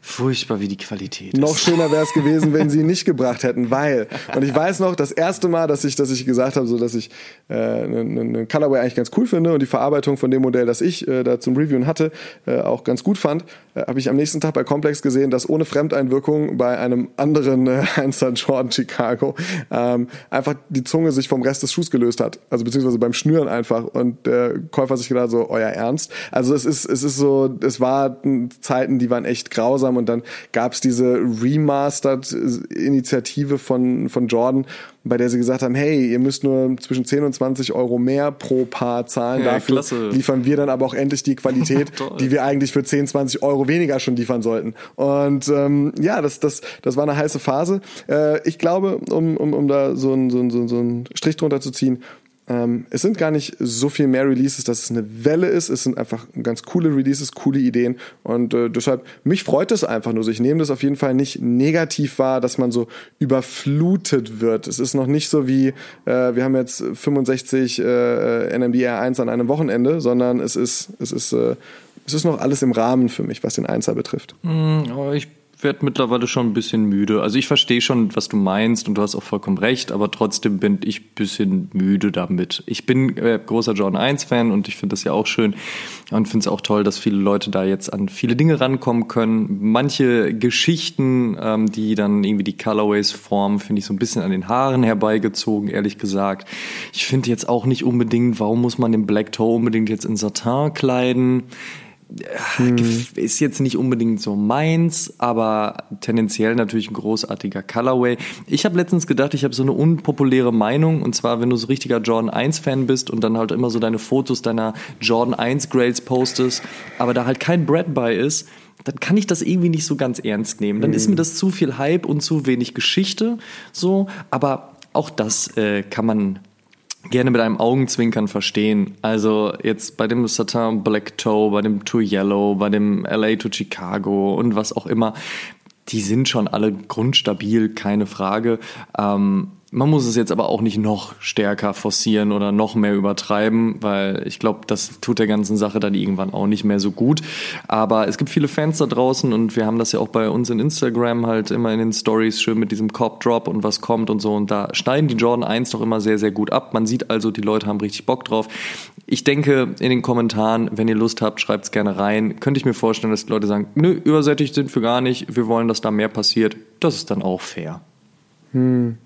Furchtbar, wie die Qualität ist. Noch schöner wäre es gewesen, wenn sie ihn nicht gebracht hätten, weil, und ich weiß noch, das erste Mal, dass ich, dass ich gesagt habe, so dass ich äh, einen, einen Colorway eigentlich ganz cool finde und die Verarbeitung von dem Modell, das ich äh, da zum Reviewen hatte, äh, auch ganz gut fand, äh, habe ich am nächsten Tag bei Complex gesehen, dass ohne Fremdeinwirkung bei einem anderen äh, Einstein Jordan Chicago ähm, einfach die Zunge sich vom Rest des Schuhs gelöst hat. Also beziehungsweise beim Schnüren einfach und der Käufer sich gedacht so, euer Ernst? Also es ist, es ist so, es war Zeiten, die waren echt grausam haben. Und dann gab es diese Remastered-Initiative von, von Jordan, bei der sie gesagt haben, hey, ihr müsst nur zwischen 10 und 20 Euro mehr pro Paar zahlen. Ja, Dafür klasse. liefern wir dann aber auch endlich die Qualität, die wir eigentlich für 10, 20 Euro weniger schon liefern sollten. Und ähm, ja, das, das, das war eine heiße Phase. Äh, ich glaube, um, um, um da so einen so so, so einen Strich drunter zu ziehen, ähm, es sind gar nicht so viel mehr Releases, dass es eine Welle ist. Es sind einfach ganz coole Releases, coole Ideen. Und äh, deshalb, mich freut es einfach nur. Ich nehme das auf jeden Fall nicht negativ wahr, dass man so überflutet wird. Es ist noch nicht so wie, äh, wir haben jetzt 65 äh, NMDR 1 an einem Wochenende, sondern es ist, es ist, äh, es ist noch alles im Rahmen für mich, was den Einser betrifft. Mm, ich werde mittlerweile schon ein bisschen müde. Also ich verstehe schon, was du meinst und du hast auch vollkommen recht, aber trotzdem bin ich ein bisschen müde damit. Ich bin äh, großer John 1-Fan und ich finde das ja auch schön und finde es auch toll, dass viele Leute da jetzt an viele Dinge rankommen können. Manche Geschichten, ähm, die dann irgendwie die Colorways formen, finde ich so ein bisschen an den Haaren herbeigezogen, ehrlich gesagt. Ich finde jetzt auch nicht unbedingt, warum muss man den Black Toe unbedingt jetzt in Satin kleiden? Hm. ist jetzt nicht unbedingt so meins, aber tendenziell natürlich ein großartiger Colorway. Ich habe letztens gedacht, ich habe so eine unpopuläre Meinung und zwar, wenn du so richtiger Jordan 1 Fan bist und dann halt immer so deine Fotos deiner Jordan 1 Grails postest, aber da halt kein Brad bei ist, dann kann ich das irgendwie nicht so ganz ernst nehmen. Dann ist hm. mir das zu viel Hype und zu wenig Geschichte so, aber auch das äh, kann man gerne mit einem Augenzwinkern verstehen. Also jetzt bei dem Satin Black Toe, bei dem Tour Yellow, bei dem LA to Chicago und was auch immer, die sind schon alle grundstabil, keine Frage. Ähm, man muss es jetzt aber auch nicht noch stärker forcieren oder noch mehr übertreiben, weil ich glaube, das tut der ganzen Sache dann irgendwann auch nicht mehr so gut. Aber es gibt viele Fans da draußen und wir haben das ja auch bei uns in Instagram halt immer in den Stories schön mit diesem Cop Drop und was kommt und so. Und da schneiden die Jordan 1 doch immer sehr, sehr gut ab. Man sieht also, die Leute haben richtig Bock drauf. Ich denke, in den Kommentaren, wenn ihr Lust habt, schreibt es gerne rein. Könnte ich mir vorstellen, dass die Leute sagen, nö, übersättigt sind wir gar nicht, wir wollen, dass da mehr passiert. Das ist dann auch fair. Hm.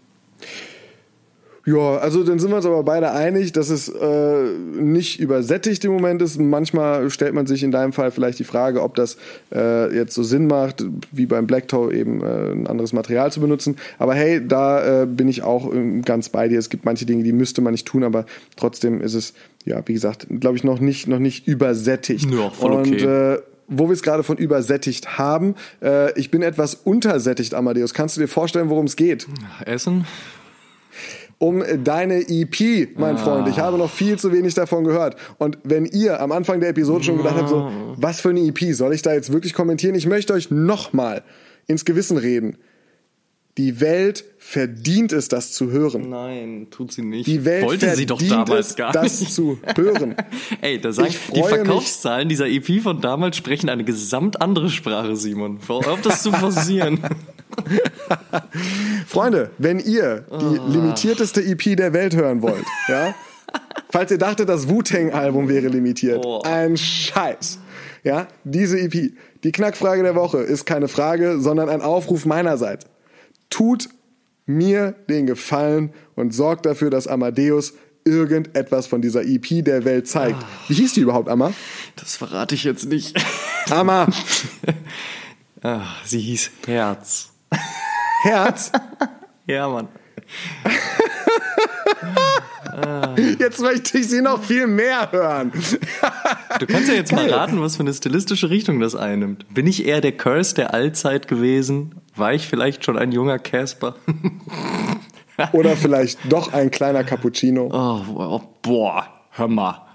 Ja, also dann sind wir uns aber beide einig, dass es äh, nicht übersättigt im Moment ist. Manchmal stellt man sich in deinem Fall vielleicht die Frage, ob das äh, jetzt so Sinn macht, wie beim Black Toe eben äh, ein anderes Material zu benutzen. Aber hey, da äh, bin ich auch ähm, ganz bei dir. Es gibt manche Dinge, die müsste man nicht tun, aber trotzdem ist es, ja, wie gesagt, glaube ich, noch nicht, noch nicht übersättigt. Ja, voll okay. Und, äh, wo wir es gerade von übersättigt haben. Äh, ich bin etwas untersättigt, Amadeus. Kannst du dir vorstellen, worum es geht? Essen? um deine EP, mein ah. Freund. Ich habe noch viel zu wenig davon gehört. Und wenn ihr am Anfang der Episode schon gedacht habt, so, was für eine EP, soll ich da jetzt wirklich kommentieren? Ich möchte euch nochmal ins Gewissen reden. Die Welt verdient es, das zu hören. Nein, tut sie nicht. Die Welt Wollte sie doch damals es, gar nicht. das zu hören. Ey, da sagt die Verkaufszahlen dieser EP von damals sprechen eine gesamt andere Sprache, Simon. Auf, das zu forcieren. Freunde, wenn ihr die Oh. limitierteste EP der Welt hören wollt, ja, falls ihr dachtet, das Wu-Tang-Album wäre limitiert, Oh. ein Scheiß. Ja, diese EP. Die Knackfrage der Woche ist keine Frage, sondern ein Aufruf meinerseits. Tut mir den Gefallen und sorgt dafür, dass Amadeus irgendetwas von dieser EP der Welt zeigt. Wie hieß die überhaupt, Amma? Das verrate ich jetzt nicht. Amma, Ah, sie hieß Herz. Herz. Ja, Mann. Jetzt möchte ich sie noch viel mehr hören. Du kannst ja jetzt mal Geil. raten, was für eine stilistische Richtung das einnimmt. Bin ich eher der Curse der Allzeit gewesen? War ich vielleicht schon ein junger Casper? Oder vielleicht doch ein kleiner Cappuccino. Oh, oh, boah, hör mal.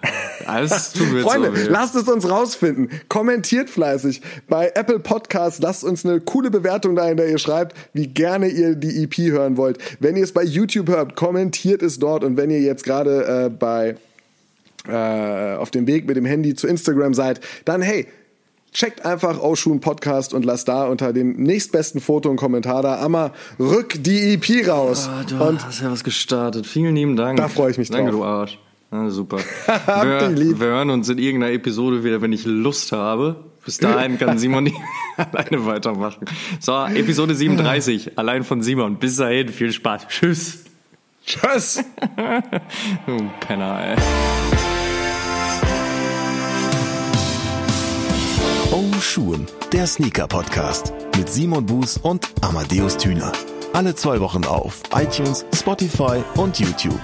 Das tut mir Freunde, so lasst es uns rausfinden. Kommentiert fleißig. Bei Apple Podcasts lasst uns eine coole Bewertung da, in der ihr schreibt, wie gerne ihr die EP hören wollt. Wenn ihr es bei YouTube hört, kommentiert es dort. Und wenn ihr jetzt gerade äh, bei äh, auf dem Weg mit dem Handy zu Instagram seid, dann hey, checkt einfach Oshun Podcast und lasst da unter dem nächstbesten Foto einen Kommentar da. Amma, rück die EP raus. Ah, du und hast ja was gestartet. Vielen lieben Dank. Da freu ich mich Danke, drauf. du Arsch. Ah, super. Wir, wir hören uns in irgendeiner Episode wieder, wenn ich Lust habe. Bis dahin kann Simon nicht alleine weitermachen. So, Episode 37, allein von Simon. Bis dahin, viel Spaß. Tschüss. tschüss. Du Penner, ey. Oh Schuhen, der Sneaker-Podcast mit Simon Buß und Amadeus Thüner. Alle zwei Wochen auf iTunes, Spotify und YouTube.